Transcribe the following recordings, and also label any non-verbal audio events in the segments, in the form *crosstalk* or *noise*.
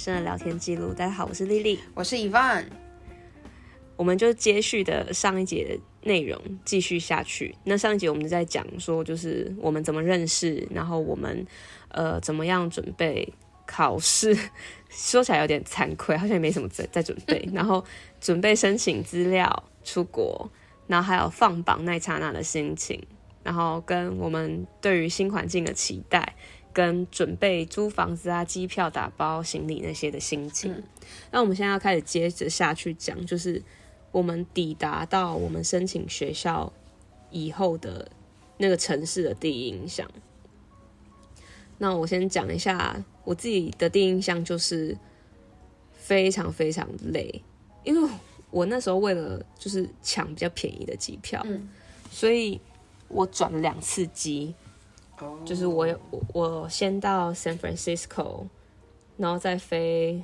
生的聊天记录。大家好，我是丽丽，我是 Yvonne。我们就接续的上一节的内容继续下去。那上一节我们就在讲说，就是我们怎么认识，然后我们呃怎么样准备考试。*laughs* 说起来有点惭愧，好像也没什么在在准备。然后准备申请资料出国，然后还有放榜那刹那的心情，然后跟我们对于新环境的期待。跟准备租房子啊、机票、打包行李那些的心情。嗯、那我们现在要开始接着下去讲，就是我们抵达到我们申请学校以后的那个城市的第一印象。那我先讲一下我自己的第一印象，就是非常非常累，因为我那时候为了就是抢比较便宜的机票，嗯、所以我转了两次机。就是我有我我先到 San Francisco，然后再飞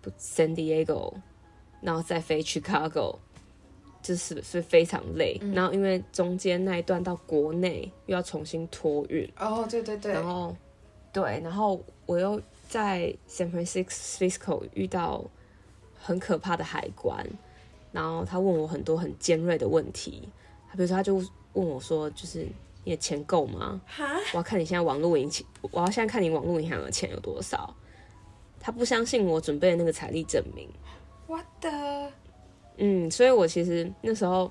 不 San Diego，然后再飞 Chicago，就是是非常累。嗯、然后因为中间那一段到国内又要重新托运。哦，对对对。然后对，然后我又在 San Francisco 遇到很可怕的海关，然后他问我很多很尖锐的问题。他比如说他就问我说，就是。你的钱够吗？哈我要看你现在网络银行，我要现在看你网络银行的钱有多少。他不相信我准备的那个财力证明。What the？嗯，所以我其实那时候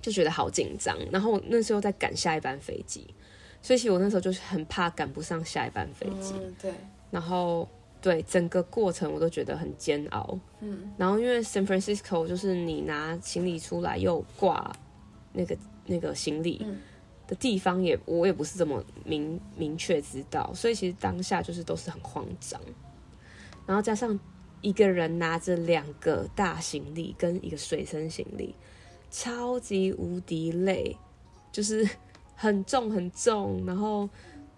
就觉得好紧张，然后那时候在赶下一班飞机，所以其实我那时候就是很怕赶不上下一班飞机。嗯，对。然后对整个过程我都觉得很煎熬。嗯。然后因为 San Francisco 就是你拿行李出来又挂那个那个行李。嗯的地方也我也不是这么明明确知道，所以其实当下就是都是很慌张，然后加上一个人拿着两个大行李跟一个随身行李，超级无敌累，就是 *laughs* 很重很重，然后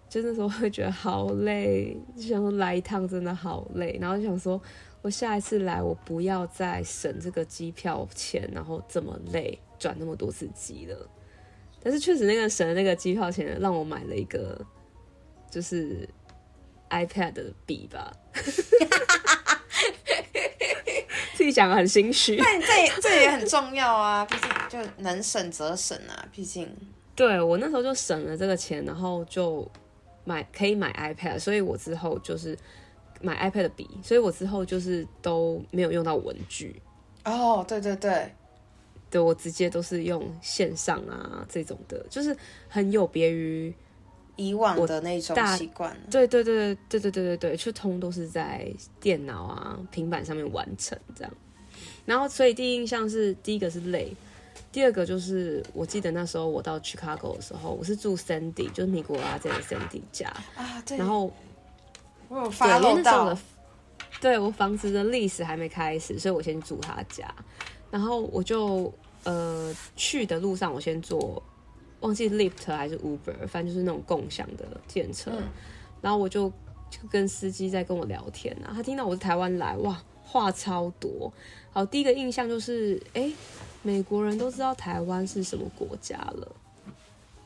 就那时候会觉得好累，就想说来一趟真的好累，然后就想说我下一次来我不要再省这个机票钱，然后这么累转那么多次机了。但是确实，那个省的那个机票钱让我买了一个，就是 iPad 的笔吧。*laughs* 自己讲的很心虚。*laughs* 但这这也很重要啊，毕竟就能省则省啊，毕竟。对，我那时候就省了这个钱，然后就买可以买 iPad，所以我之后就是买 iPad 的笔，所以我之后就是都没有用到文具。哦，对对对。对，我直接都是用线上啊，这种的，就是很有别于以往的那种习惯。对对对对对对对对对，就通都是在电脑啊、平板上面完成这样。然后，所以第一印象是第一个是累，第二个就是我记得那时候我到 Chicago 的时候，我是住 Sandy，就是尼古拉这个 Sandy 家啊。对。然后我有发漏对我房子的历史还没开始，所以我先住他家。然后我就呃去的路上，我先坐忘记 Lyft 还是 Uber，反正就是那种共享的电车。嗯、然后我就就跟司机在跟我聊天啊，他听到我是台湾来，哇，话超多。好，第一个印象就是，哎，美国人都知道台湾是什么国家了，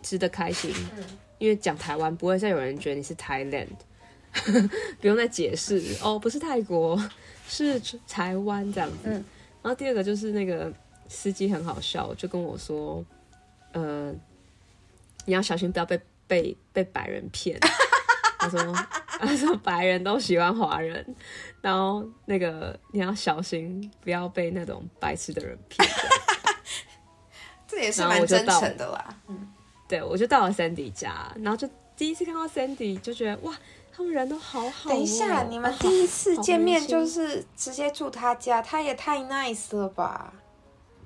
值得开心。嗯、因为讲台湾不会再有人觉得你是 Thailand，不用再解释哦，不是泰国，是台湾这样子。嗯然后第二个就是那个司机很好笑，就跟我说：“呃，你要小心，不要被被被白人骗。*laughs* ”他说：“ *laughs* 他说白人都喜欢华人，然后那个你要小心，不要被那种白痴的人骗。”这也是蛮真诚的啦。嗯，对，我就到了 Sandy 家，然后就第一次看到 Sandy，就觉得哇。他们人都好好。等一下，你们第一次见面就是直接住他家，他也太 nice 了吧！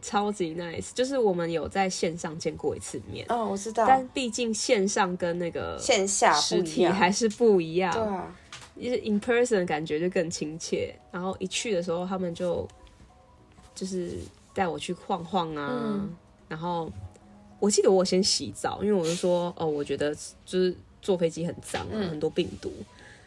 超级 nice，就是我们有在线上见过一次面。哦，我知道。但毕竟线上跟那个线下实体还是不一样。对啊，就是 in person 的感觉就更亲切。然后一去的时候，他们就就是带我去晃晃啊。嗯、然后我记得我先洗澡，因为我就说哦，我觉得就是。坐飞机很脏，很多病毒，嗯、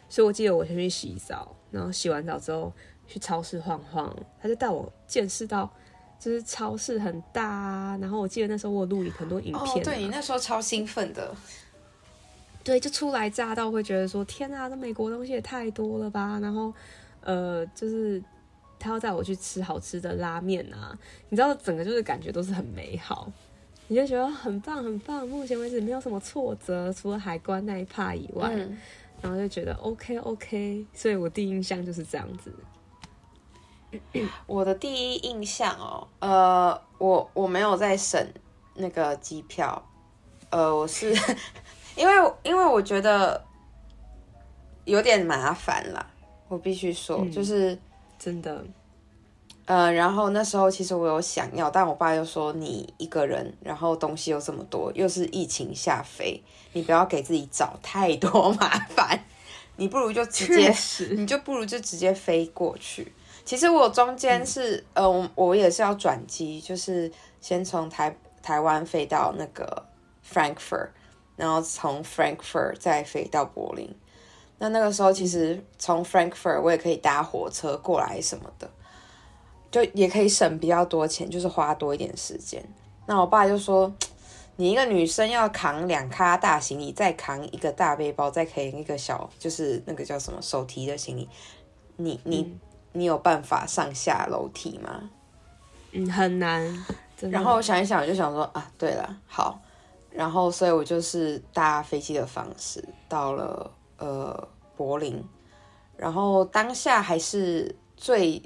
所以我记得我先去洗澡，然后洗完澡之后去超市晃晃，他就带我见识到，就是超市很大啊。然后我记得那时候我录影很多影片、啊，哦，对你那时候超兴奋的，对，就初来乍到会觉得说天啊，这美国东西也太多了吧。然后呃，就是他要带我去吃好吃的拉面啊，你知道，整个就是感觉都是很美好，你就觉得很棒很棒。目前为止没有什么挫折，除了海关那一趴以外，嗯、然后就觉得 OK OK，所以我第一印象就是这样子。*coughs* 我的第一印象哦，呃，我我没有在省那个机票，呃，我是 *laughs* 因为因为我觉得有点麻烦啦。我必须说，嗯、就是真的，呃，然后那时候其实我有想要，但我爸又说你一个人，然后东西又这么多，又是疫情下飞，你不要给自己找太多 *laughs* 麻烦，你不如就直接，你就不如就直接飞过去。其实我中间是，嗯、呃，我我也是要转机，就是先从台台湾飞到那个 Frankfurt，然后从 Frankfurt 再飞到柏林。那那个时候，其实从 Frankfurt 我也可以搭火车过来什么的，就也可以省比较多钱，就是花多一点时间。那我爸就说：“你一个女生要扛两咖大行李，再扛一个大背包，再扛一个小，就是那个叫什么手提的行李，你你、嗯、你有办法上下楼梯吗？”嗯，很难。然后我想一想，我就想说啊，对了，好，然后所以我就是搭飞机的方式到了。呃，柏林，然后当下还是最，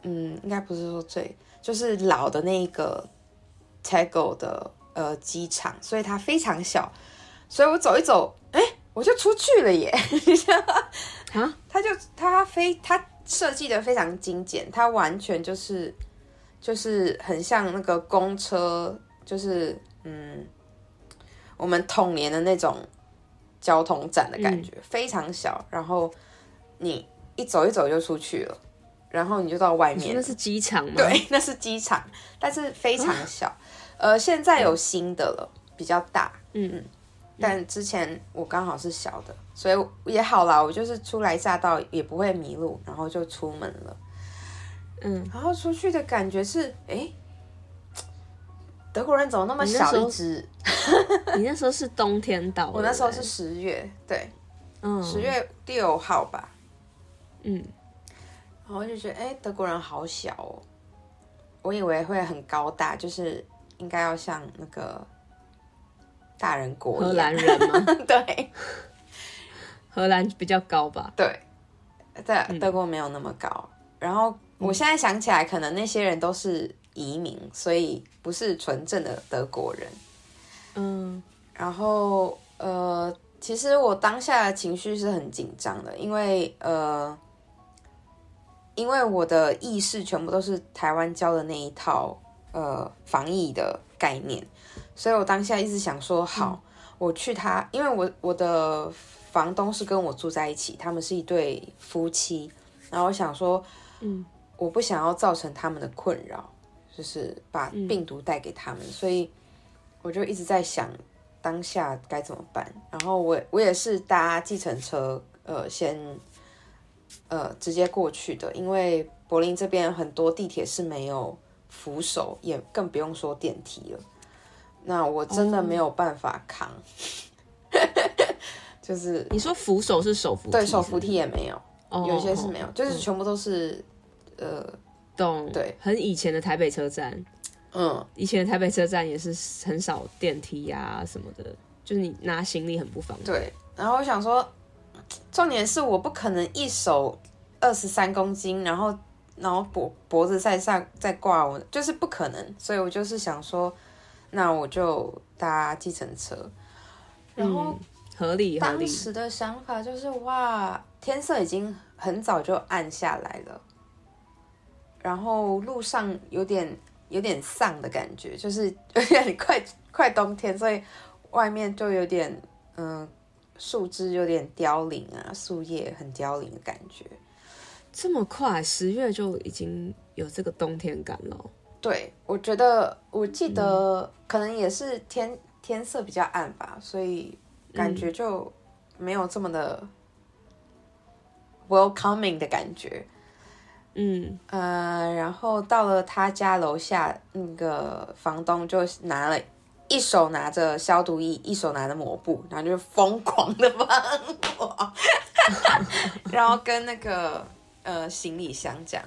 嗯，应该不是说最，就是老的那个 Tegel 的呃机场，所以它非常小，所以我走一走，哎，我就出去了耶！啊，*laughs* 它就它非它设计的非常精简，它完全就是就是很像那个公车，就是嗯，我们童年的那种。交通站的感觉、嗯、非常小，然后你一走一走就出去了，然后你就到外面。那是机场吗？对，*laughs* 那是机场，但是非常小。啊、呃，现在有新的了，嗯、比较大。嗯嗯。但之前我刚好是小的，所以也好啦。我就是初来乍到，也不会迷路，然后就出门了。嗯，然后出去的感觉是，哎。德国人怎么那么小一只？你那时候是冬天到，*laughs* 我那时候是十月，对，嗯，十月六号吧，嗯，然后我就觉得，哎、欸，德国人好小哦，我以为会很高大，就是应该要像那个大人国荷兰人吗？*laughs* 对，荷兰比较高吧？对，在德国没有那么高。嗯、然后我现在想起来，可能那些人都是。移民，所以不是纯正的德国人。嗯，然后呃，其实我当下的情绪是很紧张的，因为呃，因为我的意识全部都是台湾教的那一套呃防疫的概念，所以我当下一直想说，好，嗯、我去他，因为我我的房东是跟我住在一起，他们是一对夫妻，然后我想说，嗯，我不想要造成他们的困扰。就是把病毒带给他们，嗯、所以我就一直在想当下该怎么办。然后我我也是搭计程车，呃，先呃直接过去的，因为柏林这边很多地铁是没有扶手，也更不用说电梯了。那我真的没有办法扛，哦、*laughs* 就是你说扶手是手扶梯是是？对，手扶梯也没有，哦、有些是没有，哦、就是全部都是、嗯、呃。懂，对，很以前的台北车站，嗯，以前的台北车站也是很少电梯啊什么的，就是你拿行李很不方便。对，然后我想说，重点是我不可能一手二十三公斤，然后然后脖脖子在上再挂我，就是不可能，所以我就是想说，那我就搭计程车，然后合理合理。当时的想法就是哇，天色已经很早就暗下来了。然后路上有点有点丧的感觉，就是 *laughs* 有点快快冬天，所以外面就有点嗯，树枝有点凋零啊，树叶很凋零的感觉。这么快，十月就已经有这个冬天感了。对，我觉得我记得可能也是天天色比较暗吧，所以感觉就没有这么的 welcoming 的感觉。嗯呃，然后到了他家楼下，那个房东就拿了一手拿着消毒液，一手拿着抹布，然后就疯狂的帮我，*laughs* 然后跟那个呃行李箱这样。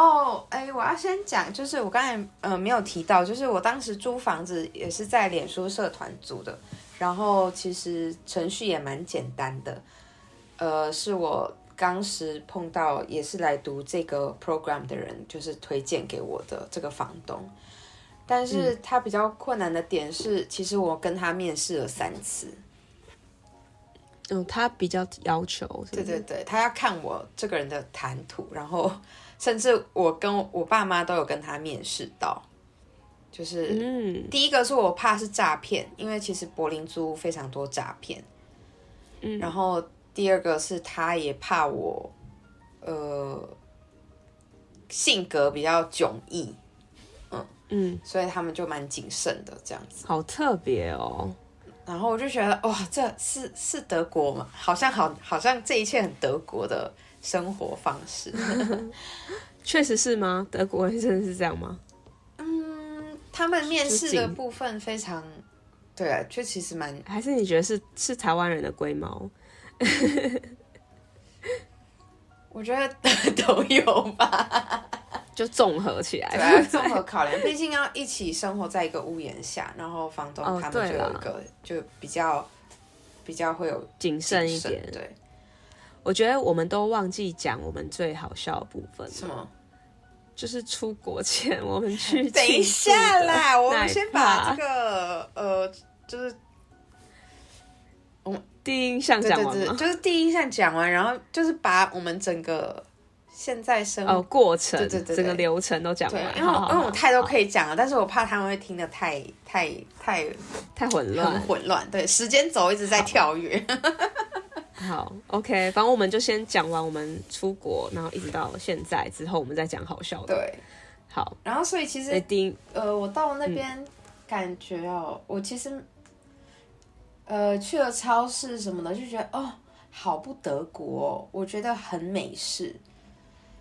哦，哎，我要先讲，就是我刚才呃没有提到，就是我当时租房子也是在脸书社团租的，然后其实程序也蛮简单的，呃，是我当时碰到也是来读这个 program 的人，就是推荐给我的这个房东，但是他比较困难的点是，其实我跟他面试了三次。嗯，他比较要求是是？对对对，他要看我这个人的谈吐，然后甚至我跟我爸妈都有跟他面试到，就是，嗯，第一个是我怕是诈骗，因为其实柏林租屋非常多诈骗，嗯，然后第二个是他也怕我，呃，性格比较迥异，嗯。嗯，所以他们就蛮谨慎的这样子，好特别哦。然后我就觉得哇，这是是德国嘛？好像好，好像这一切很德国的生活方式。*laughs* 确实是吗？德国人真的是这样吗？嗯，他们面试的部分非常，对啊，就其实蛮……还是你觉得是是台湾人的龟毛？*laughs* 我觉得都有吧。*laughs* 就综合起来，对啊，综合考量，毕竟要一起生活在一个屋檐下，然后房东他们就有一个、哦、就比较比较会有谨慎一点。对，我觉得我们都忘记讲我们最好笑的部分。什么？就是出国前我们去。*laughs* 等一下啦，我们先把这个呃，就是我们第一印象讲完吗？就是第一印象讲完，然后就是把我们整个。现在生活、哦、过程，对对对，整个流程都讲完，因为因为我太多可以讲了，但是我怕他们会听得太太太太混乱，很混乱。对，时间轴一直在跳跃。好，，OK，反正我们就先讲完我们出国，然后一直到现在之后，我们再讲好笑的。对，好。然后，所以其实，第呃，我到那边感觉哦，嗯、我其实呃去了超市什么的，就觉得哦，好不德国哦，我觉得很美式。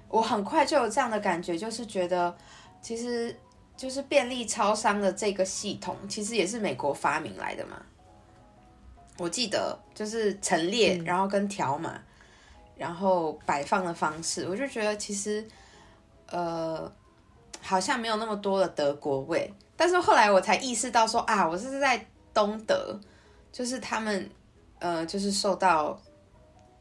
我很快就有这样的感觉，就是觉得，其实就是便利超商的这个系统，其实也是美国发明来的嘛。我记得就是陈列，然后跟条码，嗯、然后摆放的方式，我就觉得其实，呃，好像没有那么多的德国味。但是后来我才意识到说啊，我这是在东德，就是他们，呃，就是受到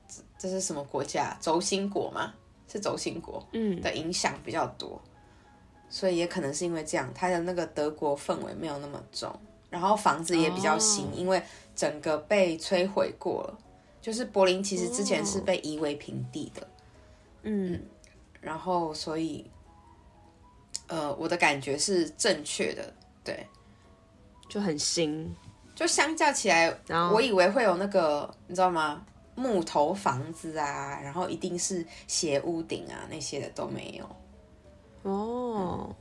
这，这是什么国家？轴心国吗。是轴心国嗯的影响比较多，嗯，所以也可能是因为这样，它的那个德国氛围没有那么重，然后房子也比较新，哦，因为整个被摧毁过了。就是柏林其实之前是被夷为平地的，嗯，嗯，然后所以，呃，我的感觉是正确的，对，就很新，就相较起来，然后我以为会有那个，你知道吗？木头房子啊，然后一定是斜屋顶啊，那些的都没有。哦，嗯、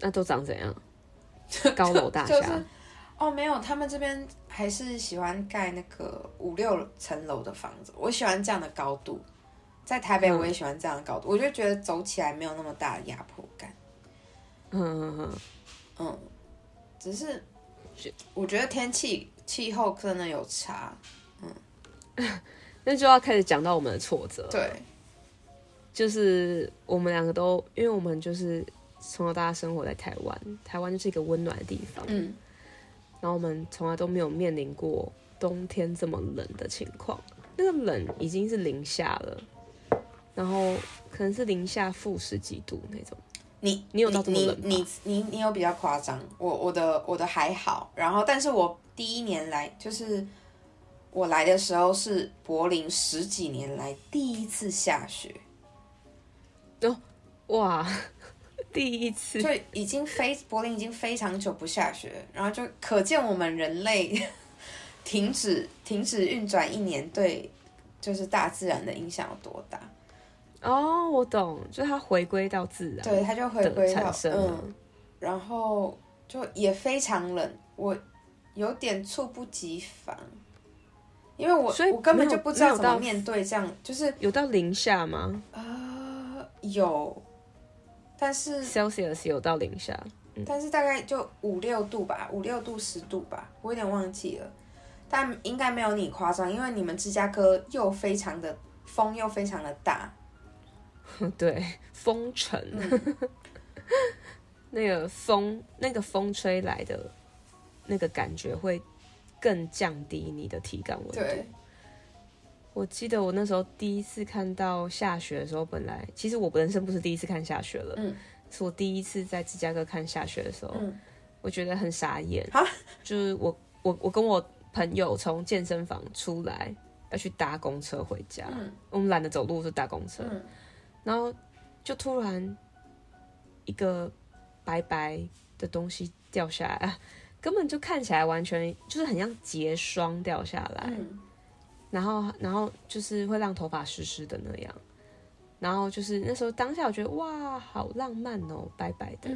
那都长怎样？*laughs* 高楼大厦？就是？哦，没有，他们这边还是喜欢盖那个五六层楼的房子。我喜欢这样的高度，在台北我也喜欢这样的高度，嗯、我就觉得走起来没有那么大的压迫感。嗯嗯嗯嗯，只是我觉得天气气候可能有差。嗯 *laughs* 那就要开始讲到我们的挫折。对，就是我们两个都，因为我们就是从小到大生活在台湾，台湾就是一个温暖的地方。嗯，然后我们从来都没有面临过冬天这么冷的情况。那个冷已经是零下了，然后可能是零下负十几度那种。你你有到这么冷吗？你你你，你有比较夸张。我我的我的还好，然后但是我第一年来就是。我来的时候是柏林十几年来第一次下雪，哦，哇，第一次，就已经非柏林已经非常久不下雪，然后就可见我们人类 *laughs* 停止停止运转一年对就是大自然的影响有多大。哦，我懂，就它回归到自然，对，它就回归到嗯，然后就也非常冷，我有点猝不及防。因为我我根本就不知道怎么面对这样，就是有到零下吗？呃，有，但是 Celsius 有到零下，嗯，但是大概就五六度吧，五六度十度吧，我有点忘记了，但应该没有你夸张，因为你们芝加哥又非常的风又非常的大，*laughs* 对，风城，嗯、*laughs* 那个风，那个风吹来的那个感觉会更降低你的体感温度。对，我记得我那时候第一次看到下雪的时候，本来其实我人生不是第一次看下雪了，嗯，是我第一次在芝加哥看下雪的时候，嗯、我觉得很傻眼，哈 *laughs* 就是我我我跟我朋友从健身房出来。要去搭公车回家，嗯、我们懒得走路，是搭公车。嗯、然后就突然一个白白的东西掉下来，根本就看起来完全就是很像结霜掉下来。嗯、然后，然后就是会让头发湿湿的那样。然后就是那时候当下，我觉得哇，好浪漫哦，白白的。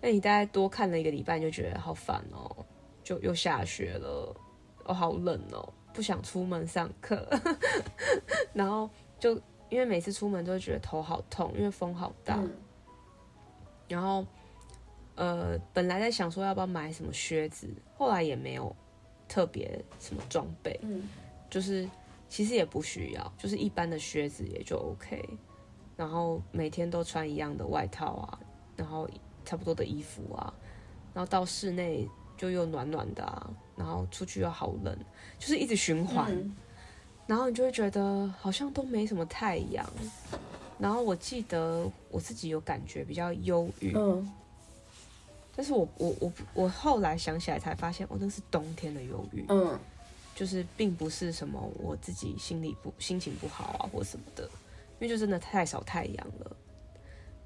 那、嗯、你大概多看了一个礼拜，你就觉得好烦哦，就又下雪了，哦，好冷哦。不想出门上课，*laughs* 然后就因为每次出门都会觉得头好痛，因为风好大。嗯、然后呃，本来在想说要不要买什么靴子，后来也没有特别什么装备，嗯、就是其实也不需要，就是一般的靴子也就 OK。然后每天都穿一样的外套啊，然后差不多的衣服啊，然后到室内就又暖暖的啊。然后出去又好冷，就是一直循环，嗯、然后你就会觉得好像都没什么太阳。然后我记得我自己有感觉比较忧郁，嗯、但是我我我我后来想起来才发现，哦，那是冬天的忧郁，嗯，就是并不是什么我自己心里不心情不好啊或什么的，因为就真的太少太阳了。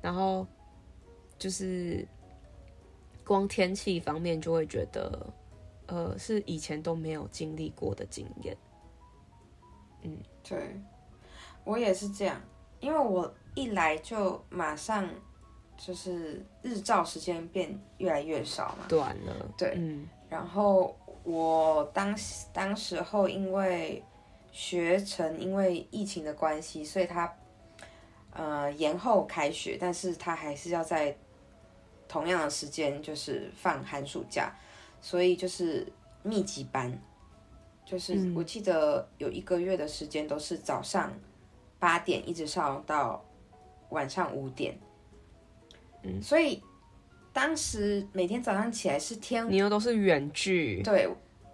然后就是光天气方面就会觉得。呃，是以前都没有经历过的经验。嗯，对，我也是这样，因为我一来就马上就是日照时间变越来越少嘛，短了。对，嗯，然后我当时当时候因为学程因为疫情的关系，所以他呃延后开学，但是他还是要在同样的时间就是放寒暑假。所以就是密集班，就是我记得有一个月的时间都是早上八点一直上到晚上五点，嗯，所以当时每天早上起来是天，你又都是远距，对，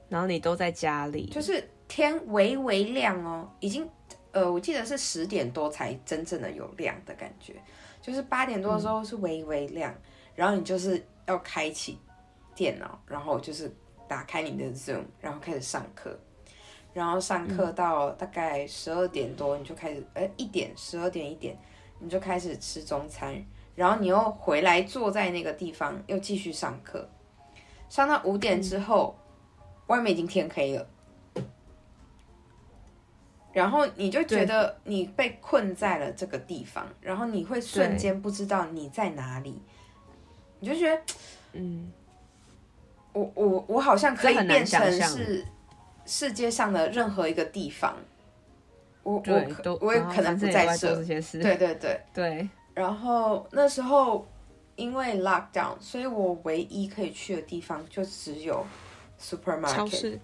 然后你都在家里，就是天微微亮哦，已经呃，我记得是十点多才真正的有亮的感觉，就是八点多的时候是微微亮，嗯，然后你就是要开启。电脑，然后就是打开你的 Zoom，然后开始上课，然后上课到大概十二点多，你就开始，呃，一点，十二点一点，你就开始吃中餐，然后你又回来坐在那个地方，又继续上课，上到五点之后，外面已经天黑了，然后你就觉得你被困在了这个地方，然后你会瞬间不知道你在哪里，你就觉得，嗯。我我我好像可以变成是世界上的任何一个地方，我我我也可能不在这。对对对。对。然后那时候因为 lockdown，所以我唯一可以去的地方就只有 supermarket。超市。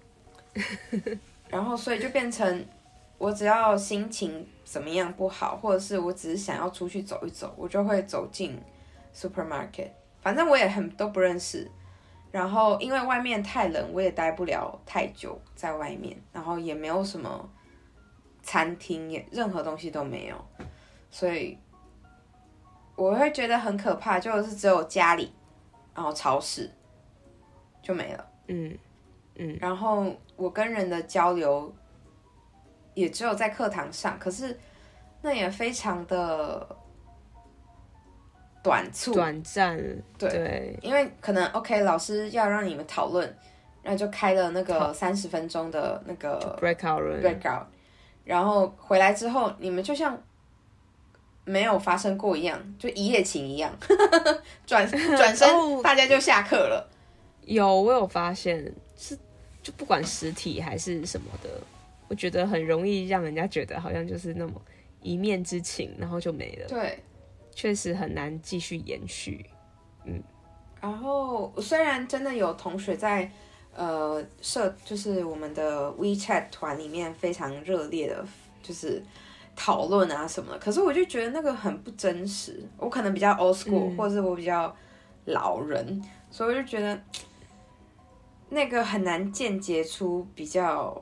*laughs* 然后所以就变成我只要心情怎么样不好，或者是我只是想要出去走一走，我就会走进 supermarket。反正我也很都不认识。然后因为外面太冷，我也待不了太久在外面，然后也没有什么餐厅，也任何东西都没有，所以我会觉得很可怕，就是只有家里，然后超市就没了，嗯嗯，然后我跟人的交流也只有在课堂上，可是那也非常的。短促、短暂，对，对。因为可能 OK，老师要让你们讨论，然后就开了那个三十分钟的那个 breakout breakout，然后回来之后，你们就像没有发生过一样，就一夜情一样，*laughs* 转 *laughs* 转身，大家就下课了。有，我有发现，是就不管实体还是什么的，我觉得很容易让人家觉得好像就是那么一面之情，然后就没了。对。确实很难继续延续，嗯。然后虽然真的有同学在呃社，就是我们的 WeChat 团里面非常热烈的，就是讨论啊什么的。可是我就觉得那个很不真实。我可能比较 old school，、嗯、或者是我比较老人，所以我就觉得那个很难间接出比较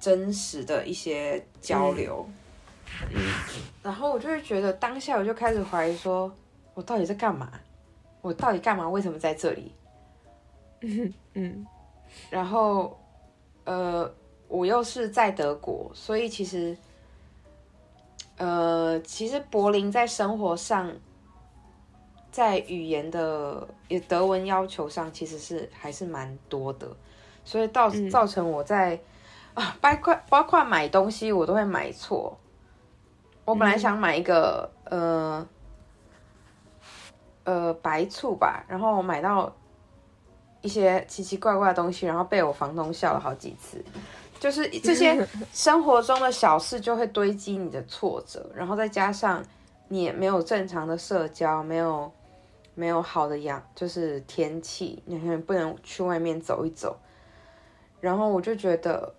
真实的一些交流。嗯，然后我就会觉得当下我就开始怀疑说，我到底在干嘛？我到底干嘛？为什么在这里？嗯 *laughs* 嗯，然后呃，我又是在德国，所以其实呃，其实柏林在生活上，在语言的也德文要求上，其实是还是蛮多的，所以造造成我在啊，包括包括买东西，我都会买错。我本来想买一个、嗯、呃呃白醋吧，然后我买到一些奇奇怪怪的东西，然后被我房东笑了好几次。就是这些生活中的小事就会堆积你的挫折，然后再加上你也没有正常的社交，没有没有好的养，就是天气，你还不能去外面走一走，然后我就觉得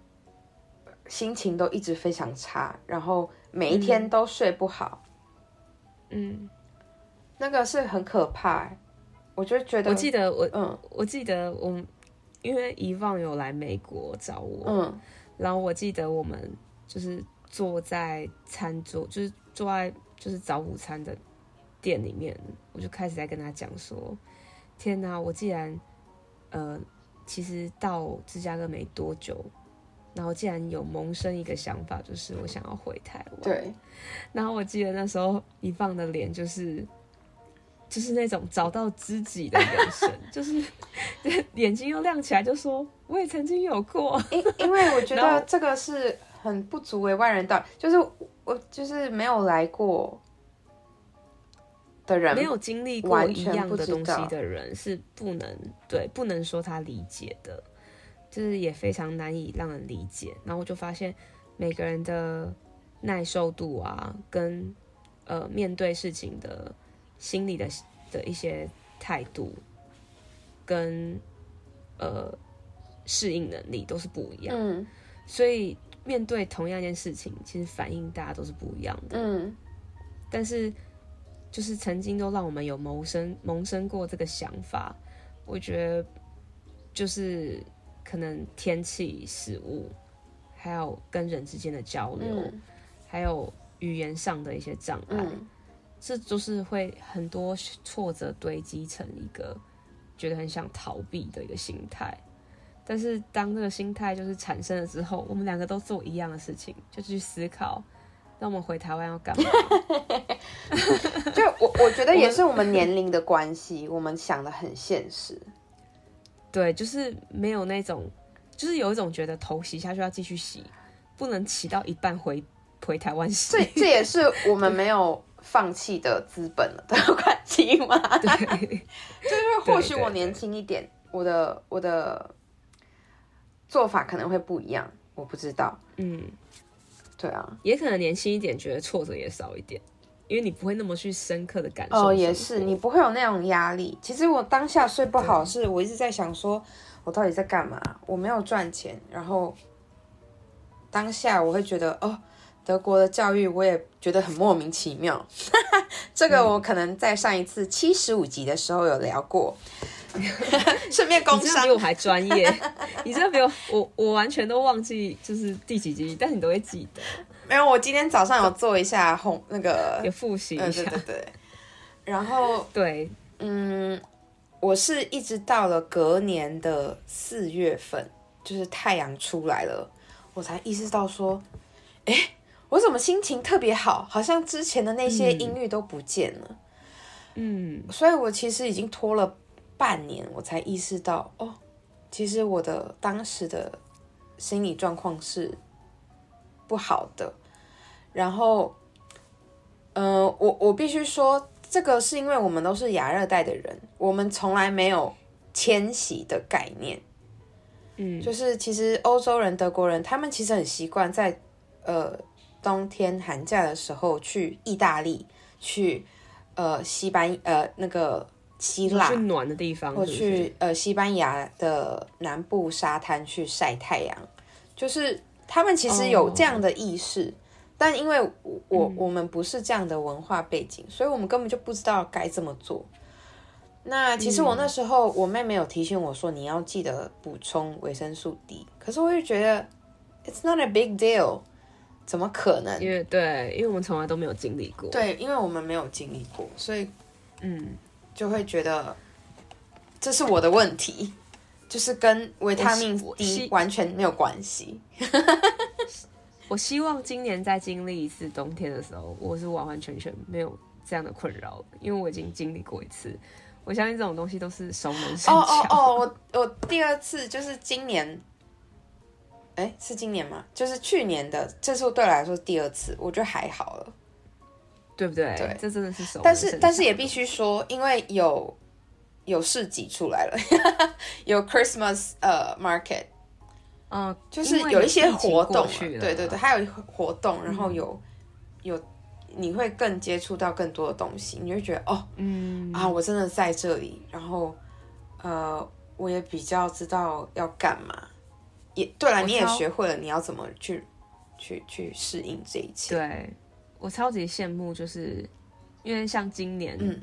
心情都一直非常差，然后。每一天都睡不好，嗯，那个是很可怕、欸。我就觉得，我记得我，嗯，我记得我，因为遗忘有来美国找我，嗯，然后我记得我们就是坐在餐桌，就是坐在就是早午餐的店里面，我就开始在跟他讲说：“天哪，我既然，呃，其实到芝加哥没多久。”然后竟然有萌生一个想法，就是我想要回台湾。对。然后我记得那时候一放的脸，就是就是那种找到知己的眼神，*laughs* 就是眼睛又亮起来，就说我也曾经有过。因因为我觉得这个是很不足为外人道，就是我就是没有来过的人，没有经历过一样的东西的人是不能对不能说他理解的。就是也非常难以让人理解，然后我就发现每个人的耐受度啊，跟呃面对事情的心理的的一些态度，跟呃适应能力都是不一样。嗯，所以面对同样一件事情，其实反应大家都是不一样的。嗯，但是就是曾经都让我们有萌生萌生过这个想法，我觉得就是。可能天气、食物，还有跟人之间的交流，嗯、还有语言上的一些障碍，嗯、这就是会很多挫折堆积成一个觉得很想逃避的一个心态。但是当这个心态就是产生了之后，我们两个都做一样的事情，就去思考，那我们回台湾要干嘛？*laughs* 就我我觉得也是我们年龄的关系，我们想的很现实。对，就是没有那种，就是有一种觉得头洗下去要继续洗，不能洗到一半回回台湾洗。这这也是我们没有放弃的资本了 *laughs* 的关系吗？对，*laughs* 就是或许我年轻一点，对对对，我的我的做法可能会不一样，我不知道。嗯，对啊，也可能年轻一点，觉得挫折也少一点。因为你不会那么去深刻的感受哦，也是你不会有那种压力。其实我当下睡不好，是我一直在想说，我到底在干嘛？我没有赚钱，然后当下我会觉得，哦，德国的教育我也觉得很莫名其妙。*laughs* 这个我可能在上一次七十五集的时候有聊过，*laughs* 顺便工商比我还专业，你这比我我我完全都忘记就是第几集，但你都会记得。没有，我今天早上有做一下红那个，有复习一下，对对对。然后对，嗯，我是一直到了隔年的四月份，就是太阳出来了，我才意识到说，哎，我怎么心情特别好，好像之前的那些阴郁都不见了。嗯，所以我其实已经拖了半年，我才意识到，哦，其实我的当时的心理状况是不好的。然后，呃，我我必须说，这个是因为我们都是亚热带的人，我们从来没有迁徙的概念。嗯，就是其实欧洲人、德国人，他们其实很习惯在呃冬天寒假的时候去意大利、去呃西班呃那个希腊去暖的地方，或去呃西班牙的南部沙滩去晒太阳，就是他们其实有这样的意识。哦但因为我我、嗯、我们不是这样的文化背景，所以我们根本就不知道该怎么做。那其实我那时候，我妹妹有提醒我说，你要记得补充维生素 D。可是我就觉得，It's not a big deal，怎么可能？因为对，因为我们从来都没有经历过。对，因为我们没有经历过，所以嗯，就会觉得这是我的问题，就是跟维他命 D 完全没有关系。*laughs* 我希望今年再经历一次冬天的时候，我是完完全全没有这样的困扰，因为我已经经历过一次。我相信这种东西都是熟能生巧。哦哦哦，我我第二次就是今年，哎，是今年吗？就是去年的，这是对我来说第二次，我觉得还好了，对不对？对，这真的是熟。但是但是也必须说，因为有有市集出来了，*laughs* 有 Christmas 呃、uh, market，嗯，就是有一些活动，对对对，还有活动，然后有、嗯、有。你会更接触到更多的东西，你就觉得哦，嗯啊，我真的在这里，然后呃，我也比较知道要干嘛，也对了，你也学会了你要怎么去去去适应这一切。对，我超级羡慕，就是因为像今年，嗯，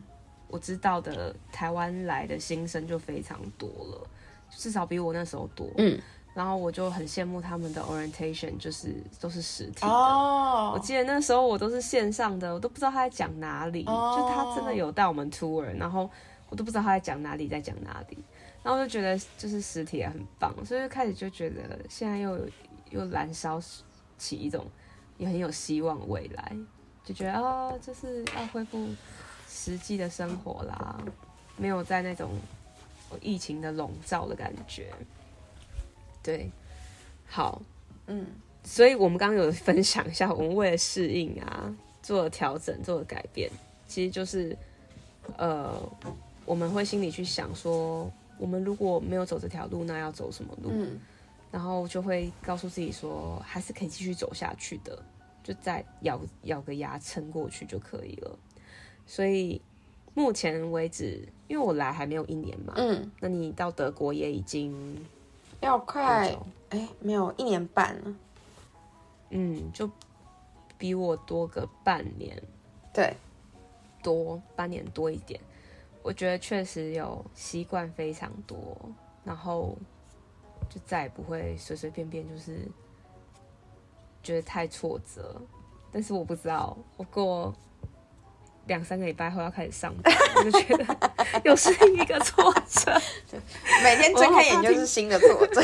我知道的台湾来的新生就非常多了，至少比我那时候多，嗯。然后我就很羡慕他们的 orientation，就是都是实体的。Oh. 我记得那时候我都是线上的，我都不知道他在讲哪里。Oh. 就他真的有带我们 tour，然后我都不知道他在讲哪里，在讲哪里。然后我就觉得就是实体也很棒，所以就开始就觉得现在又又燃烧起一种也很有希望未来，就觉得啊、哦，就是要恢复实际的生活啦，没有在那种疫情的笼罩的感觉。对，好，嗯，所以我们刚刚有分享一下，我们为了适应啊，做了调整，做了改变，其实就是，呃，我们会心里去想说，我们如果没有走这条路，那要走什么路？嗯，然后就会告诉自己说，还是可以继续走下去的，就再咬咬个牙撑过去就可以了。所以目前为止，因为我来还没有一年嘛，嗯，那你到德国也已经。要快哎，没有一年半了，嗯，就比我多个半年，对，多半年多一点。我觉得确实有习惯非常多，然后就再也不会随随便便就是觉得太挫折。但是我不知道，我过。两三个礼拜后要开始上班，我就觉得又是一个挫折。*laughs* 每天睁开眼就是新的挫折，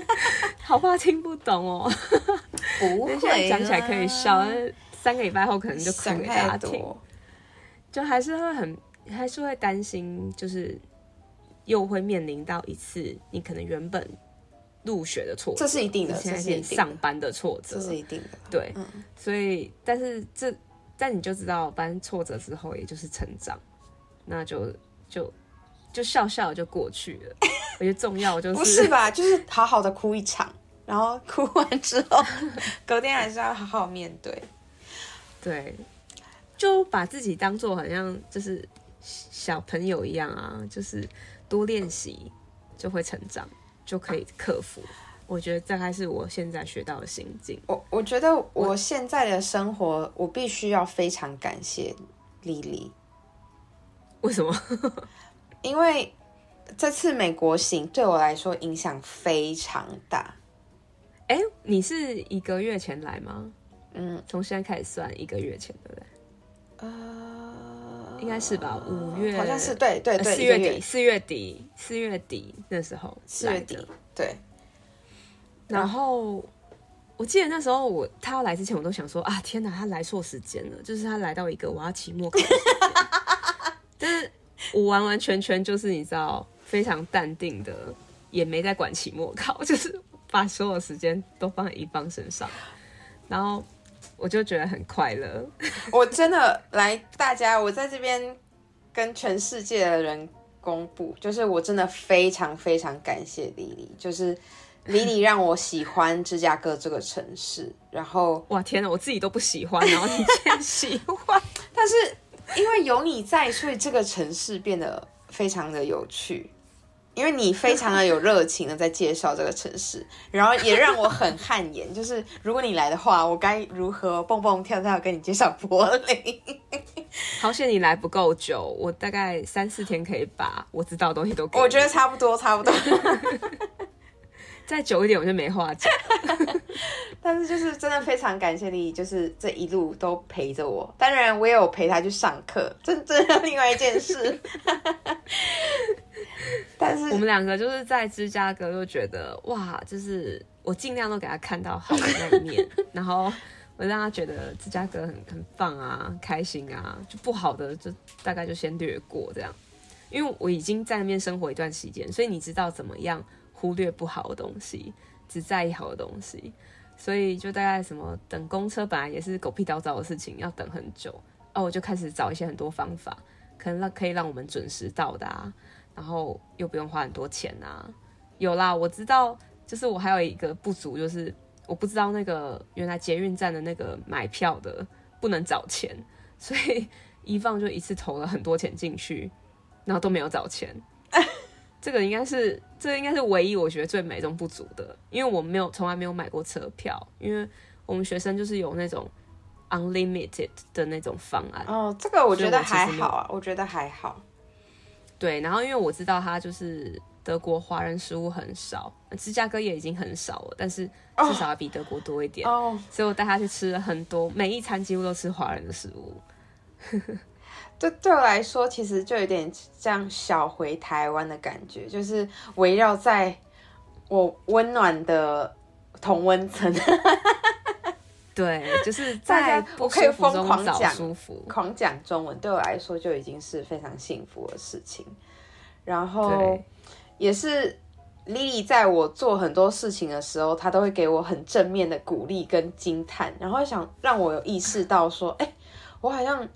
*laughs* 好怕听不懂哦。不会，讲起来可以笑，但三个礼拜后可能就哭给大家听。就还是会很，还是会担心，就是又会面临到一次你可能原本入学的挫折，这是一定的。现在上班的挫折，这是一定的。对，嗯、所以但是这。但你就知道，反正挫折之后也就是成长，那就就就笑笑就过去了。*laughs* 我觉得重要就是不是吧？就是好好的哭一场，然后哭完之后，*laughs* 隔天还是要好好面对。对，就把自己当做好像就是小朋友一样啊，就是多练习就会成长，就可以克服。我觉得这还是我现在学到的心境。我我觉得我现在的生活，我，我必须要非常感谢 Lily。为什么？因为这次美国行对我来说影响非常大。哎，你是一个月前来吗？嗯，从现在开始算一个月前，对不对？呃，应该是吧。五月好像是对对对，四月底，四月底，四月底那时候，四月底对。然后我记得那时候我他要来之前，我都想说啊，天哪，他来错时间了，就是他来到一个我要期末考 *laughs* 但是我完完全全就是你知道非常淡定的，也没在管期末考，*laughs* 就是把所有时间都放在一方身上，然后我就觉得很快乐。*laughs* 我真的来大家，我在这边跟全世界的人公布，就是我真的非常非常感谢莉莉，就是。莉莉让我喜欢芝加哥这个城市，然后 *laughs* 哇天哪，我自己都不喜欢，然后你竟然喜欢，*laughs* 但是因为有你在，所以这个城市变得非常的有趣。因为你非常的有热情的在介绍这个城市，然后也让我很汗颜。就是如果你来的话，我该如何蹦蹦跳跳跟你介绍柏林？*laughs* 好险你来不够久，我大概三四天可以把我知道的东西都给。我觉得差不多，差不多。*laughs* 再久一点我就没话讲。*laughs* 但是就是真的非常感谢你，就是这一路都陪着我。当然我也有陪他去上课，这这是另外一件事。*laughs* 但是我们两个就是在芝加哥，就觉得哇，就是我尽量都给他看到好的那一面，*laughs* 然后我让他觉得芝加哥很很棒啊，开心啊，就不好的就大概就先略过这样。因为我已经在那边生活一段时间，所以你知道怎么样忽略不好的东西，只在意好的东西。所以就大概什么等公车本来也是狗屁倒灶的事情，要等很久哦，我就开始找一些很多方法，可能让可以让我们准时到达。然后又不用花很多钱啊，有啦，我知道，就是我还有一个不足，就是我不知道那个原来捷运站的那个买票的不能找钱，所以一放就一次投了很多钱进去，然后都没有找钱。*laughs* 这个应该是，这个应该是唯一我觉得最美中不足的，因为我没有从来没有买过车票，因为我们学生就是有那种 unlimited 的那种方案。哦，这个我觉得还好啊，我觉得还好。对，然后因为我知道他就是德国华人食物很少，芝加哥也已经很少了，但是至少要比德国多一点，oh. Oh. 所以我带他去吃了很多，每一餐几乎都吃华人的食物。*laughs* 对，对我来说，其实就有点像小回台湾的感觉，就是围绕在我温暖的同温层。*laughs* 对，就是 *laughs* 在我可以疯狂讲狂讲中文，对我来说就已经是非常幸福的事情。然后也是 Lily 在我做很多事情的时候，她都会给我很正面的鼓励跟惊叹，然后想让我有意识到说，哎、欸，我好像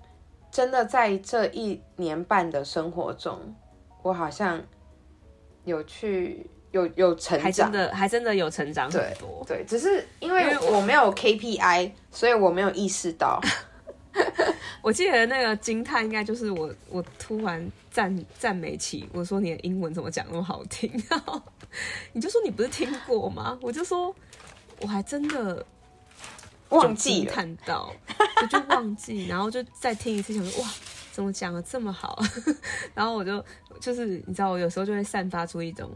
真的在这一年半的生活中，我好像有去。有有成长，还真的还真的有成长很多。对，对，只是因为我没有 KPI，所以我没有意识到。*laughs* 我记得那个惊叹应该就是我，我突然赞赞美起我说你的英文怎么讲那么好听，然 *laughs* 后你就说你不是听过吗？我就说我还真的忘记看到，我就忘记，然后就再听一次，想说哇，怎么讲的这么好？*laughs* 然后我就就是你知道，我有时候就会散发出一种。